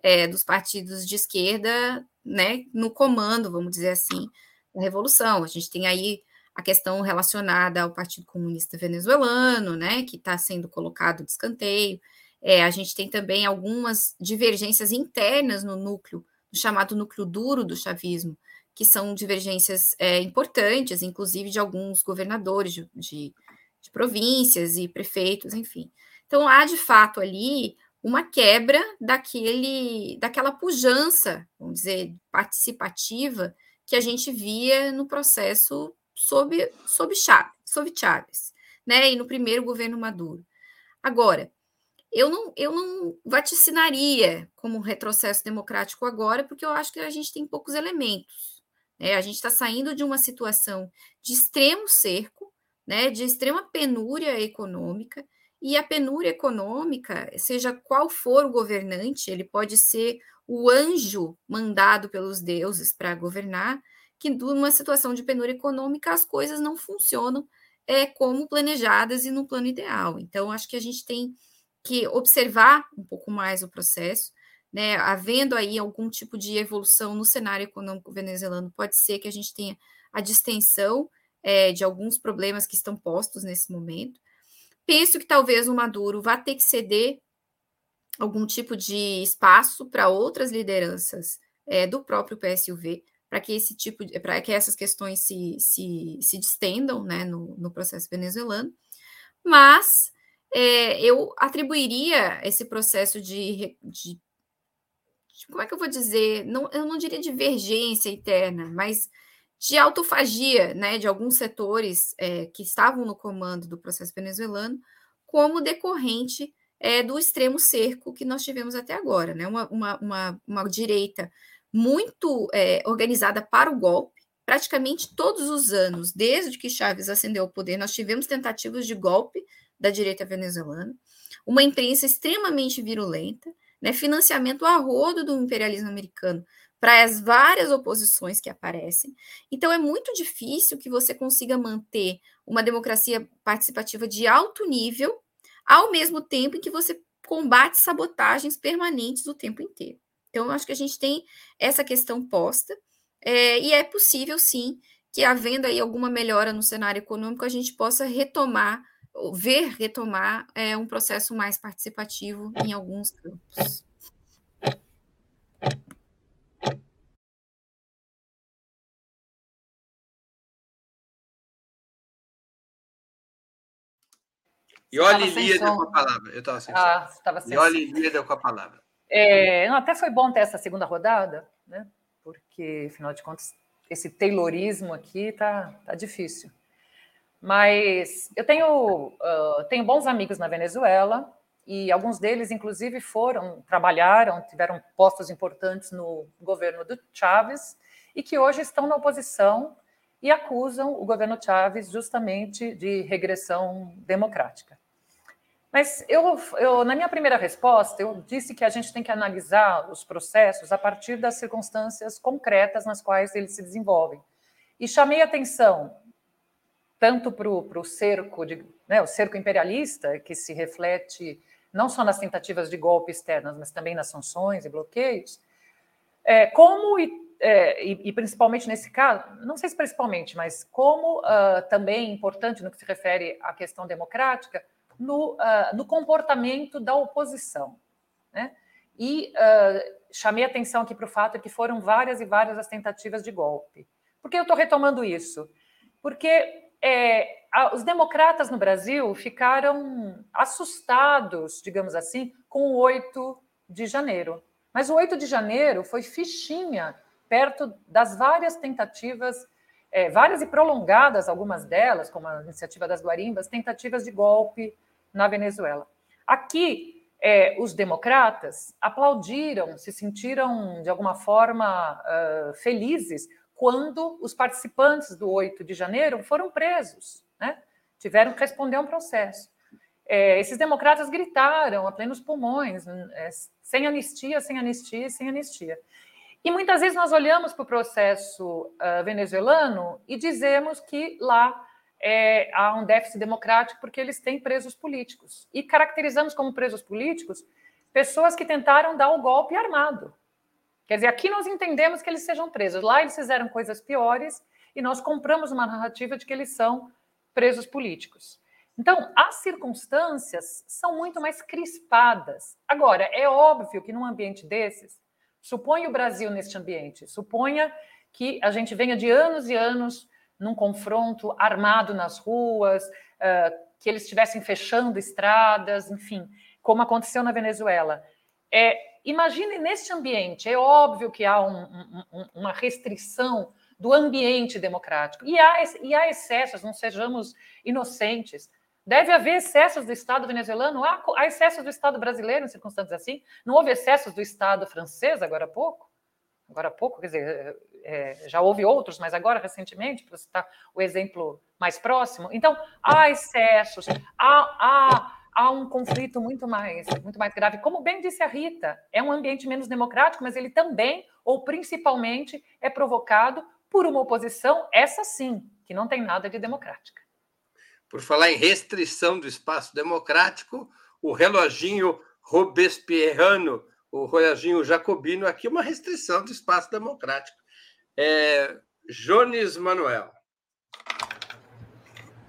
é, dos partidos de esquerda, né? No comando, vamos dizer assim, da revolução. A gente tem aí a questão relacionada ao Partido Comunista Venezuelano, né? Que está sendo colocado de escanteio. É, a gente tem também algumas divergências internas no núcleo, no chamado núcleo duro do chavismo, que são divergências é, importantes, inclusive de alguns governadores de, de, de províncias e prefeitos, enfim. Então, há de fato ali uma quebra daquele, daquela pujança, vamos dizer, participativa que a gente via no processo sob, sob, Chaves, sob Chaves, né? E no primeiro governo Maduro. Agora, eu não, eu não vaticinaria como um retrocesso democrático agora, porque eu acho que a gente tem poucos elementos. Né? A gente está saindo de uma situação de extremo cerco, né? de extrema penúria econômica, e a penúria econômica, seja qual for o governante, ele pode ser o anjo mandado pelos deuses para governar, que numa situação de penúria econômica as coisas não funcionam é, como planejadas e no plano ideal. Então, acho que a gente tem que observar um pouco mais o processo, né? Havendo aí algum tipo de evolução no cenário econômico venezuelano, pode ser que a gente tenha a distensão é, de alguns problemas que estão postos nesse momento. Penso que talvez o Maduro vá ter que ceder algum tipo de espaço para outras lideranças é, do próprio PSUV, para que esse tipo para que essas questões se, se, se distendam né, no, no processo venezuelano. Mas é, eu atribuiria esse processo de, de, de, como é que eu vou dizer? Não, eu não diria divergência interna, mas de autofagia né, de alguns setores é, que estavam no comando do processo venezuelano, como decorrente é, do extremo cerco que nós tivemos até agora, né? uma, uma, uma, uma direita muito organizada para o golpe. Praticamente todos os anos, desde que Chávez ascendeu ao poder, nós tivemos tentativas de golpe da direita venezuelana, uma imprensa extremamente virulenta, né, financiamento a rodo do imperialismo americano para as várias oposições que aparecem. Então, é muito difícil que você consiga manter uma democracia participativa de alto nível, ao mesmo tempo em que você combate sabotagens permanentes o tempo inteiro. Então, eu acho que a gente tem essa questão posta, é, e é possível, sim, que havendo aí alguma melhora no cenário econômico, a gente possa retomar, ver retomar é, um processo mais participativo em alguns campos. E olha Líder com a palavra. Eu estava sem ah, estava sem E olha Líder com a palavra. É, até foi bom ter essa segunda rodada, né? Porque, afinal de contas, esse taylorismo aqui tá, tá difícil. Mas eu tenho, uh, tenho bons amigos na Venezuela e alguns deles, inclusive, foram, trabalharam, tiveram postos importantes no governo do Chávez e que hoje estão na oposição e acusam o governo Chávez justamente de regressão democrática. Mas eu, eu, na minha primeira resposta, eu disse que a gente tem que analisar os processos a partir das circunstâncias concretas nas quais eles se desenvolvem. E chamei atenção tanto para o cerco, de, né, o cerco imperialista, que se reflete não só nas tentativas de golpe externas, mas também nas sanções e bloqueios, é, como e é, e, e, principalmente nesse caso, não sei se principalmente, mas como uh, também importante no que se refere à questão democrática, no, uh, no comportamento da oposição. Né? E uh, chamei atenção aqui para o fato de que foram várias e várias as tentativas de golpe. Por que eu estou retomando isso? Porque é, a, os democratas no Brasil ficaram assustados, digamos assim, com o 8 de janeiro. Mas o 8 de janeiro foi fichinha perto das várias tentativas, é, várias e prolongadas, algumas delas, como a iniciativa das Guarimbas, tentativas de golpe na Venezuela. Aqui, é, os democratas aplaudiram, se sentiram, de alguma forma, uh, felizes quando os participantes do 8 de janeiro foram presos, né? tiveram que responder a um processo. É, esses democratas gritaram a plenos pulmões, é, sem anistia, sem anistia, sem anistia. E muitas vezes nós olhamos para o processo uh, venezuelano e dizemos que lá é, há um déficit democrático porque eles têm presos políticos. E caracterizamos como presos políticos pessoas que tentaram dar o golpe armado. Quer dizer, aqui nós entendemos que eles sejam presos. Lá eles fizeram coisas piores e nós compramos uma narrativa de que eles são presos políticos. Então, as circunstâncias são muito mais crispadas. Agora, é óbvio que num ambiente desses, suponha o Brasil neste ambiente, suponha que a gente venha de anos e anos num confronto armado nas ruas, que eles estivessem fechando estradas, enfim, como aconteceu na Venezuela. É, imagine neste ambiente, é óbvio que há um, um, uma restrição do ambiente democrático. E há, e há excessos, não sejamos inocentes. Deve haver excessos do Estado venezuelano, há, há excessos do Estado brasileiro em circunstâncias assim. Não houve excessos do Estado francês agora há pouco? Agora há pouco, quer dizer, é, já houve outros, mas agora, recentemente, para citar o exemplo mais próximo. Então, há excessos, há, há, há um conflito muito mais, muito mais grave. Como bem disse a Rita, é um ambiente menos democrático, mas ele também, ou principalmente, é provocado por uma oposição, essa sim, que não tem nada de democrática. Por falar em restrição do espaço democrático, o reloginho robespierrano, o reloginho jacobino, aqui uma restrição do espaço democrático. É, Jones Manuel.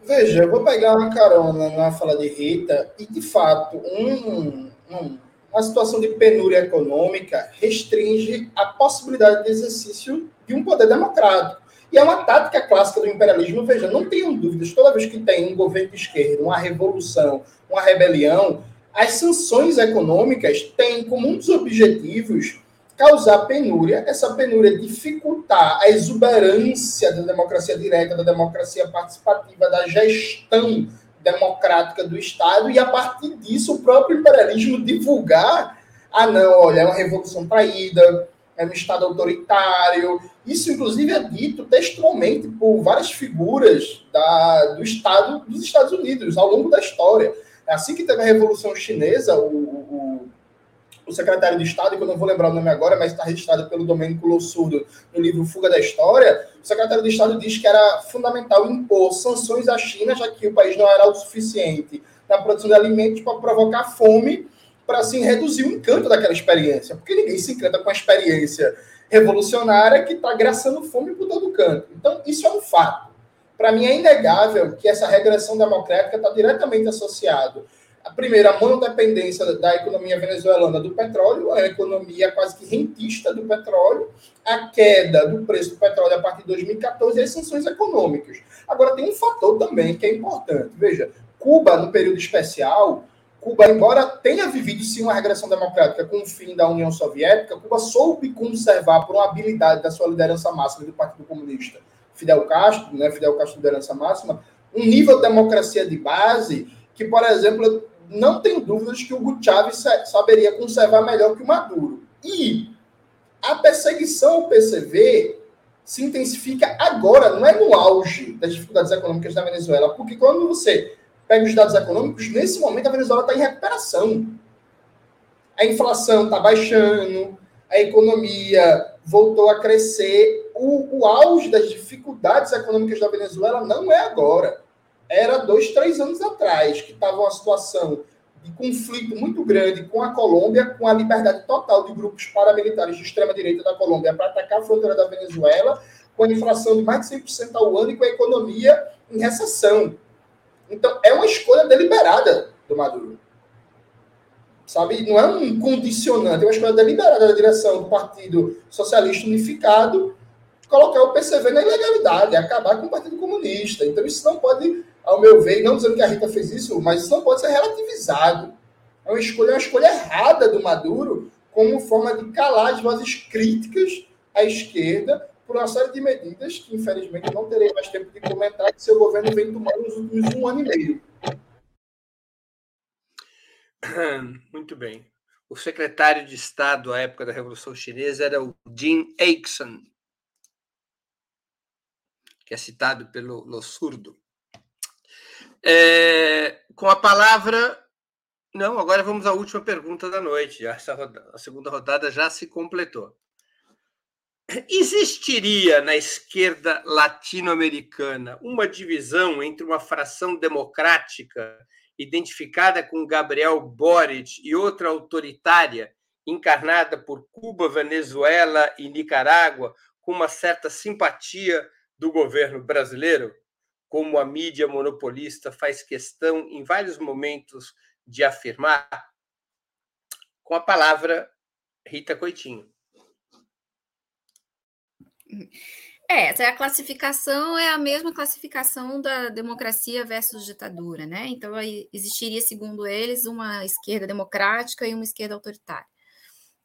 Veja, eu vou pegar uma carona na fala de Rita, e de fato, um, um, uma situação de penúria econômica restringe a possibilidade de exercício de um poder democrático. E é uma tática clássica do imperialismo. Veja, não tenham dúvidas, toda vez que tem um governo de esquerda, uma revolução, uma rebelião, as sanções econômicas têm como um dos objetivos causar penúria, essa penúria dificultar a exuberância da democracia direta, da democracia participativa, da gestão democrática do Estado, e a partir disso o próprio imperialismo divulgar: ah, não, olha, é uma revolução traída, é um Estado autoritário. Isso, inclusive, é dito textualmente por várias figuras da, do Estado dos Estados Unidos ao longo da história. Assim que teve a Revolução Chinesa, o, o, o secretário de Estado, que eu não vou lembrar o nome agora, mas está registrado pelo Domênico Lossurdo no livro Fuga da História, o secretário de Estado diz que era fundamental impor sanções à China, já que o país não era o suficiente na produção de alimentos para provocar fome para assim reduzir o encanto daquela experiência, porque ninguém se encanta com a experiência revolucionária que está graçando fome por todo canto. Então, isso é um fato. Para mim, é inegável que essa regressão democrática está diretamente associado a primeira, a monodependência da economia venezuelana do petróleo, a economia quase que rentista do petróleo, a queda do preço do petróleo a partir de 2014 e as sanções econômicas. Agora, tem um fator também que é importante. Veja, Cuba, no período especial, Cuba, embora tenha vivido sim uma regressão democrática com o fim da União Soviética, Cuba soube conservar por uma habilidade da sua liderança máxima do Partido Comunista, Fidel Castro, né, Fidel Castro liderança máxima, um nível de democracia de base que, por exemplo, não tenho dúvidas que o Hugo Chávez saberia conservar melhor que o Maduro. E a perseguição ao PCV se intensifica agora, não é no auge das dificuldades econômicas da Venezuela, porque quando você pega os dados econômicos, nesse momento a Venezuela está em recuperação. A inflação está baixando, a economia voltou a crescer. O, o auge das dificuldades econômicas da Venezuela não é agora. Era dois, três anos atrás, que estava uma situação de conflito muito grande com a Colômbia, com a liberdade total de grupos paramilitares de extrema-direita da Colômbia para atacar a fronteira da Venezuela, com a inflação de mais de 100% ao ano e com a economia em recessão. Então, é uma escolha deliberada do Maduro. Sabe? Não é um condicionante, é uma escolha deliberada da direção do Partido Socialista Unificado colocar o PCV na ilegalidade, acabar com o Partido Comunista. Então, isso não pode, ao meu ver, não dizendo que a Rita fez isso, mas isso não pode ser relativizado. É uma escolha, é uma escolha errada do Maduro como forma de calar as vozes críticas à esquerda por uma série de medidas que, infelizmente, não terei mais tempo de comentar, que seu governo vem tomando nos últimos um ano e meio. Muito bem. O secretário de Estado à época da Revolução Chinesa era o Jim Aixon, que é citado pelo Lossurdo. É, com a palavra. Não, agora vamos à última pergunta da noite. Essa rodada, a segunda rodada já se completou. Existiria na esquerda latino-americana uma divisão entre uma fração democrática identificada com Gabriel Boric e outra autoritária encarnada por Cuba, Venezuela e Nicarágua, com uma certa simpatia do governo brasileiro? como a mídia monopolista faz questão em vários momentos de afirmar? Com a palavra, Rita Coitinho. É, essa é a classificação é a mesma classificação da democracia versus ditadura, né? Então existiria, segundo eles, uma esquerda democrática e uma esquerda autoritária.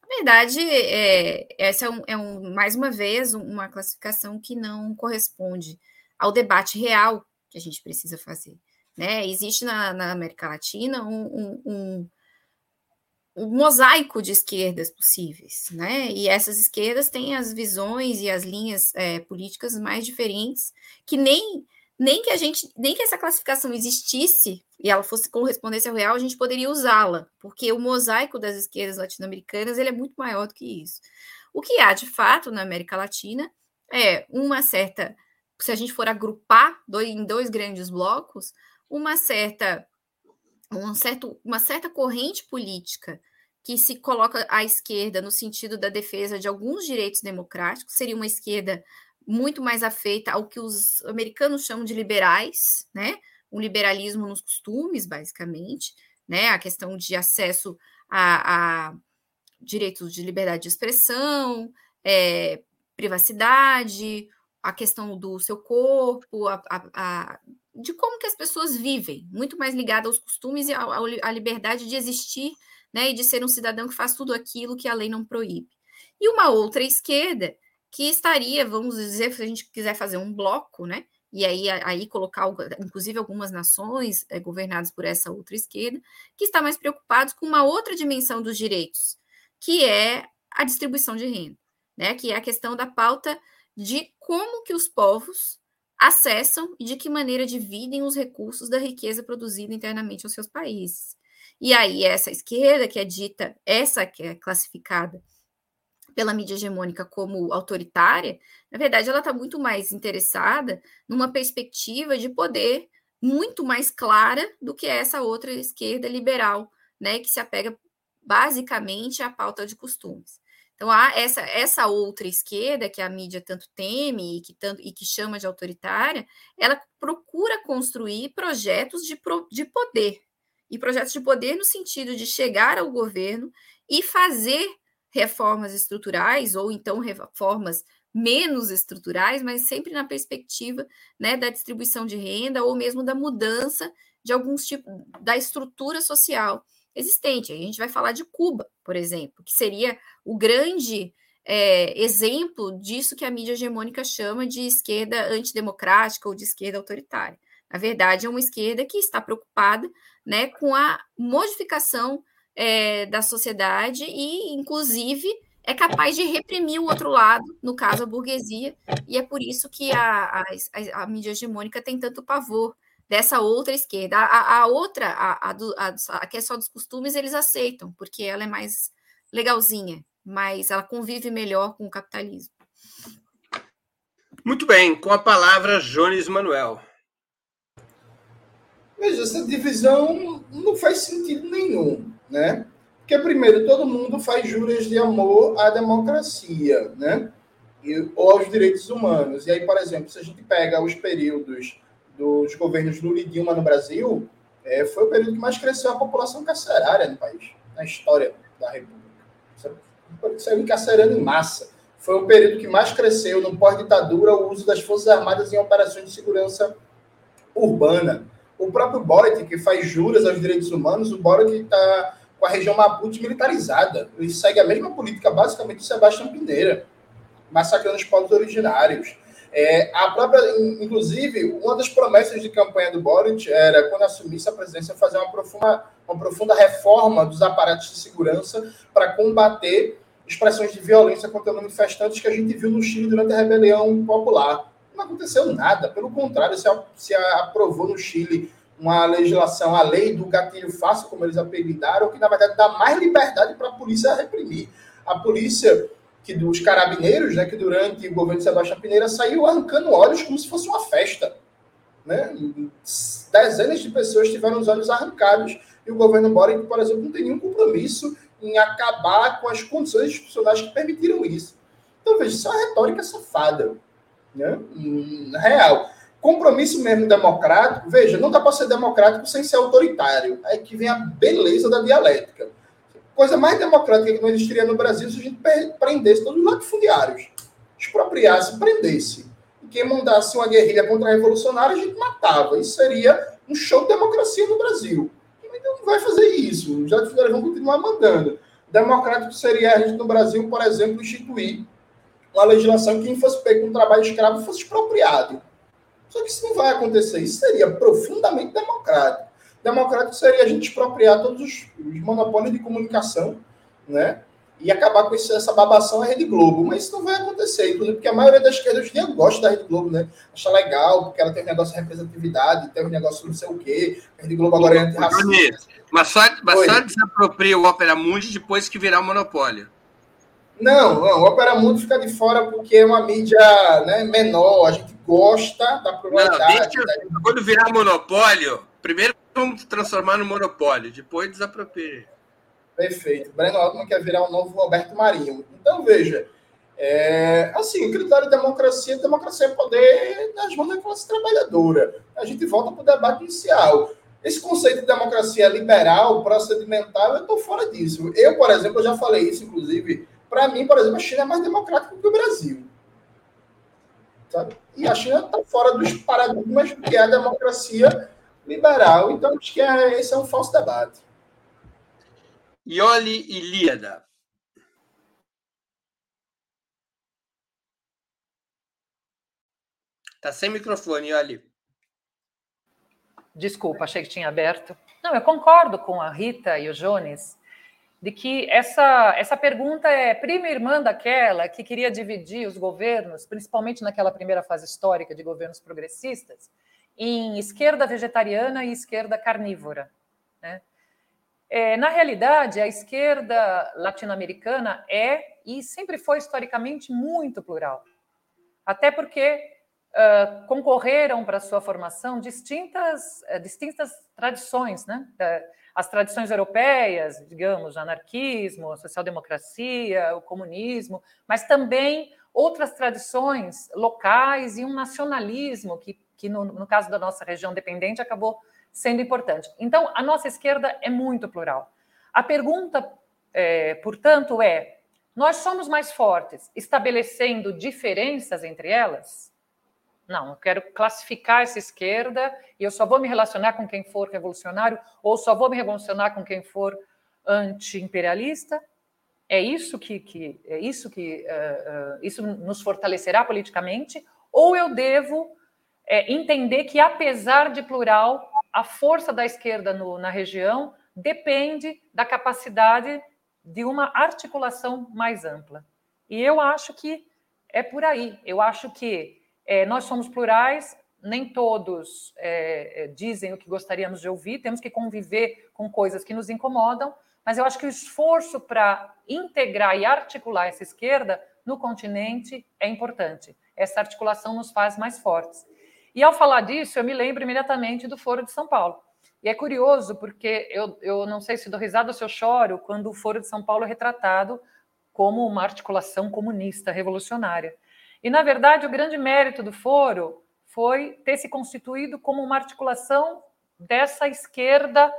Na verdade, é, essa é, um, é um, mais uma vez uma classificação que não corresponde ao debate real que a gente precisa fazer. Né? Existe na, na América Latina um, um, um mosaico de esquerdas possíveis, né? E essas esquerdas têm as visões e as linhas é, políticas mais diferentes, que nem nem que a gente nem que essa classificação existisse e ela fosse correspondência real, a gente poderia usá-la, porque o mosaico das esquerdas latino-americanas ele é muito maior do que isso. O que há de fato na América Latina é uma certa, se a gente for agrupar dois, em dois grandes blocos, uma certa um certo, uma certa corrente política que se coloca à esquerda no sentido da defesa de alguns direitos democráticos, seria uma esquerda muito mais afeita ao que os americanos chamam de liberais, né? Um liberalismo nos costumes, basicamente, né? A questão de acesso a, a direitos de liberdade de expressão, é, privacidade, a questão do seu corpo, a, a, a de como que as pessoas vivem, muito mais ligada aos costumes e à liberdade de existir, né, e de ser um cidadão que faz tudo aquilo que a lei não proíbe. E uma outra esquerda que estaria, vamos dizer, se a gente quiser fazer um bloco, né, e aí, aí colocar, inclusive, algumas nações é, governadas por essa outra esquerda, que está mais preocupados com uma outra dimensão dos direitos, que é a distribuição de renda, né, que é a questão da pauta de como que os povos acessam e de que maneira dividem os recursos da riqueza produzida internamente aos seus países. E aí, essa esquerda, que é dita, essa que é classificada pela mídia hegemônica como autoritária, na verdade, ela está muito mais interessada numa perspectiva de poder muito mais clara do que essa outra esquerda liberal, né, que se apega basicamente à pauta de costumes. Então, há essa, essa outra esquerda, que a mídia tanto teme e que, tanto, e que chama de autoritária, ela procura construir projetos de, de poder. E projetos de poder no sentido de chegar ao governo e fazer reformas estruturais, ou então reformas menos estruturais, mas sempre na perspectiva né, da distribuição de renda ou mesmo da mudança de alguns tipos da estrutura social existente. A gente vai falar de Cuba, por exemplo, que seria o grande é, exemplo disso que a mídia hegemônica chama de esquerda antidemocrática ou de esquerda autoritária. Na verdade, é uma esquerda que está preocupada né, com a modificação é, da sociedade e, inclusive, é capaz de reprimir o outro lado, no caso a burguesia, e é por isso que a, a, a mídia hegemônica tem tanto pavor dessa outra esquerda. A, a outra, a, a, do, a, a, que é só dos costumes, eles aceitam, porque ela é mais legalzinha, mas ela convive melhor com o capitalismo. Muito bem, com a palavra Jones Manuel. Veja, essa divisão não faz sentido nenhum, né? Porque, primeiro, todo mundo faz juras de amor à democracia, né? E, ou aos direitos humanos. E aí, por exemplo, se a gente pega os períodos dos governos Lula e Dilma no Brasil, é, foi o período que mais cresceu a população carcerária no país, na história da República. Saiu encarcerando em massa. Foi o período que mais cresceu no pós-ditadura o uso das Forças Armadas em operações de segurança urbana. O próprio Boric, que faz juras aos direitos humanos, o Boric está com a região Mapuche militarizada. Ele segue a mesma política, basicamente, de Sebastião Pindeira, massacrando os povos originários. É, a própria, inclusive, uma das promessas de campanha do Boric era, quando assumisse a presidência, fazer uma profunda, uma profunda reforma dos aparatos de segurança para combater expressões de violência contra manifestantes que a gente viu no Chile durante a rebelião popular. Não aconteceu nada, pelo contrário, se, se aprovou no Chile uma legislação, a lei do gatilho fácil, como eles apelidaram, que na verdade dá mais liberdade para a polícia reprimir. A polícia que dos carabineiros, né, que durante o governo de Sebastião Pineira saiu arrancando olhos como se fosse uma festa. Né? Dezenas de pessoas tiveram os olhos arrancados e o governo Boric, por exemplo, não tem nenhum compromisso em acabar com as condições institucionais que permitiram isso. Então, veja, isso é uma retórica safada, né? real. Compromisso mesmo democrático, veja, não dá para ser democrático sem ser autoritário. Aí que vem a beleza da dialética. Coisa mais democrática que não existiria no Brasil se a gente prendesse todos os latifundiários, expropriasse, prendesse. E quem mandasse uma guerrilha contra a revolucionária, a gente matava. Isso seria um show de democracia no Brasil. Então não vai fazer isso. Os latifundiários vão continuar mandando. Democrático seria a gente no Brasil, por exemplo, instituir uma legislação que quem fosse pego com trabalho escravo fosse expropriado. Só que isso não vai acontecer. Isso seria profundamente democrático. Democrático seria a gente expropriar todos os, os monopólios de comunicação, né? E acabar com essa babação a Rede Globo. Mas isso não vai acontecer, inclusive porque a maioria da esquerda hoje em gosta da Rede Globo, né? Acha legal, porque ela tem um negócio de representatividade, tem um negócio não sei o quê. A Rede Globo agora é antirracista. Mas só, mas só desapropria o Opera Mundi depois que virar monopólio. Não, não, o Opera Mundi fica de fora porque é uma mídia né, menor, a gente gosta da probabilidade. Não, deixa, Quando virar monopólio, primeiro vamos transformar no monopólio, depois desapropria. Perfeito. Breno Altman quer virar o novo Roberto Marinho. Então, veja, é, assim, o critério de democracia, democracia é poder nas mãos da classe trabalhadora. A gente volta para o debate inicial. Esse conceito de democracia liberal, procedimental, eu estou fora disso. Eu, por exemplo, eu já falei isso, inclusive, para mim, por exemplo, a China é mais democrática que o Brasil. Sabe? E a China está fora dos paradigmas que é a democracia liberal. Então, acho que é, esse é um falso debate. Ioli Ilíada. Está sem microfone, Ioli. Desculpa, achei que tinha aberto. Não, eu concordo com a Rita e o Jones de que essa, essa pergunta é prima irmã daquela que queria dividir os governos, principalmente naquela primeira fase histórica de governos progressistas, em esquerda vegetariana e esquerda carnívora. Né? É, na realidade, a esquerda latino-americana é e sempre foi historicamente muito plural. Até porque uh, concorreram para sua formação distintas, uh, distintas tradições, né? Uh, as tradições europeias, digamos, anarquismo, a social-democracia, o comunismo, mas também outras tradições locais e um nacionalismo que, que no, no caso da nossa região dependente, acabou sendo importante. Então, a nossa esquerda é muito plural. A pergunta, é, portanto, é: nós somos mais fortes estabelecendo diferenças entre elas? Não, eu quero classificar essa esquerda e eu só vou me relacionar com quem for revolucionário ou só vou me relacionar com quem for anti-imperialista. É isso que, que é isso que uh, uh, isso nos fortalecerá politicamente? Ou eu devo é, entender que apesar de plural, a força da esquerda no, na região depende da capacidade de uma articulação mais ampla. E eu acho que é por aí. Eu acho que é, nós somos plurais, nem todos é, é, dizem o que gostaríamos de ouvir, temos que conviver com coisas que nos incomodam, mas eu acho que o esforço para integrar e articular essa esquerda no continente é importante. Essa articulação nos faz mais fortes. E ao falar disso, eu me lembro imediatamente do Foro de São Paulo. E é curioso, porque eu, eu não sei se dou risada ou se eu choro quando o Foro de São Paulo é retratado como uma articulação comunista revolucionária. E, na verdade, o grande mérito do foro foi ter se constituído como uma articulação dessa esquerda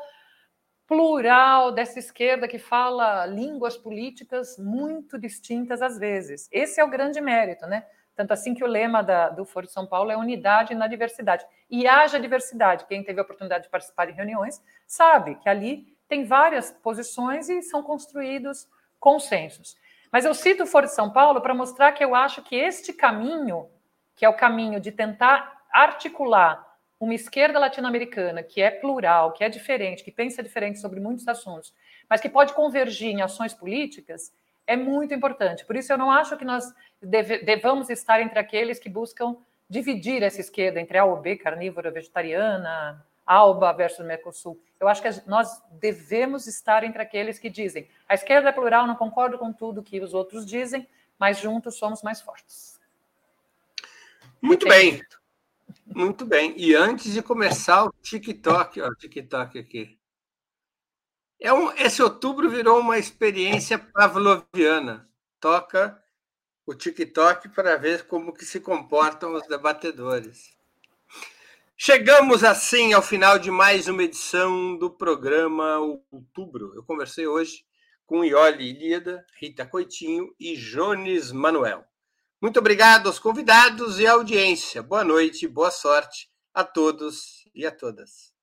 plural, dessa esquerda que fala línguas políticas muito distintas às vezes. Esse é o grande mérito, né? Tanto assim que o lema da, do Foro de São Paulo é unidade na diversidade. E haja diversidade. Quem teve a oportunidade de participar de reuniões sabe que ali tem várias posições e são construídos consensos. Mas eu cito o Foro de São Paulo para mostrar que eu acho que este caminho, que é o caminho de tentar articular uma esquerda latino-americana que é plural, que é diferente, que pensa diferente sobre muitos assuntos, mas que pode convergir em ações políticas, é muito importante. Por isso, eu não acho que nós deve, devamos estar entre aqueles que buscam dividir essa esquerda entre A ou B, carnívora, vegetariana, ALBA versus Mercosul. Eu acho que nós devemos estar entre aqueles que dizem a esquerda é plural, não concordo com tudo que os outros dizem, mas juntos somos mais fortes. Muito bem. Muito bem. E antes de começar o TikTok, ó, TikTok aqui. É um, esse outubro virou uma experiência pavloviana. Toca o TikTok para ver como que se comportam os debatedores. Chegamos assim ao final de mais uma edição do programa Outubro. Eu conversei hoje com Ioli Ilíada, Rita Coitinho e Jones Manuel. Muito obrigado aos convidados e à audiência. Boa noite, boa sorte a todos e a todas.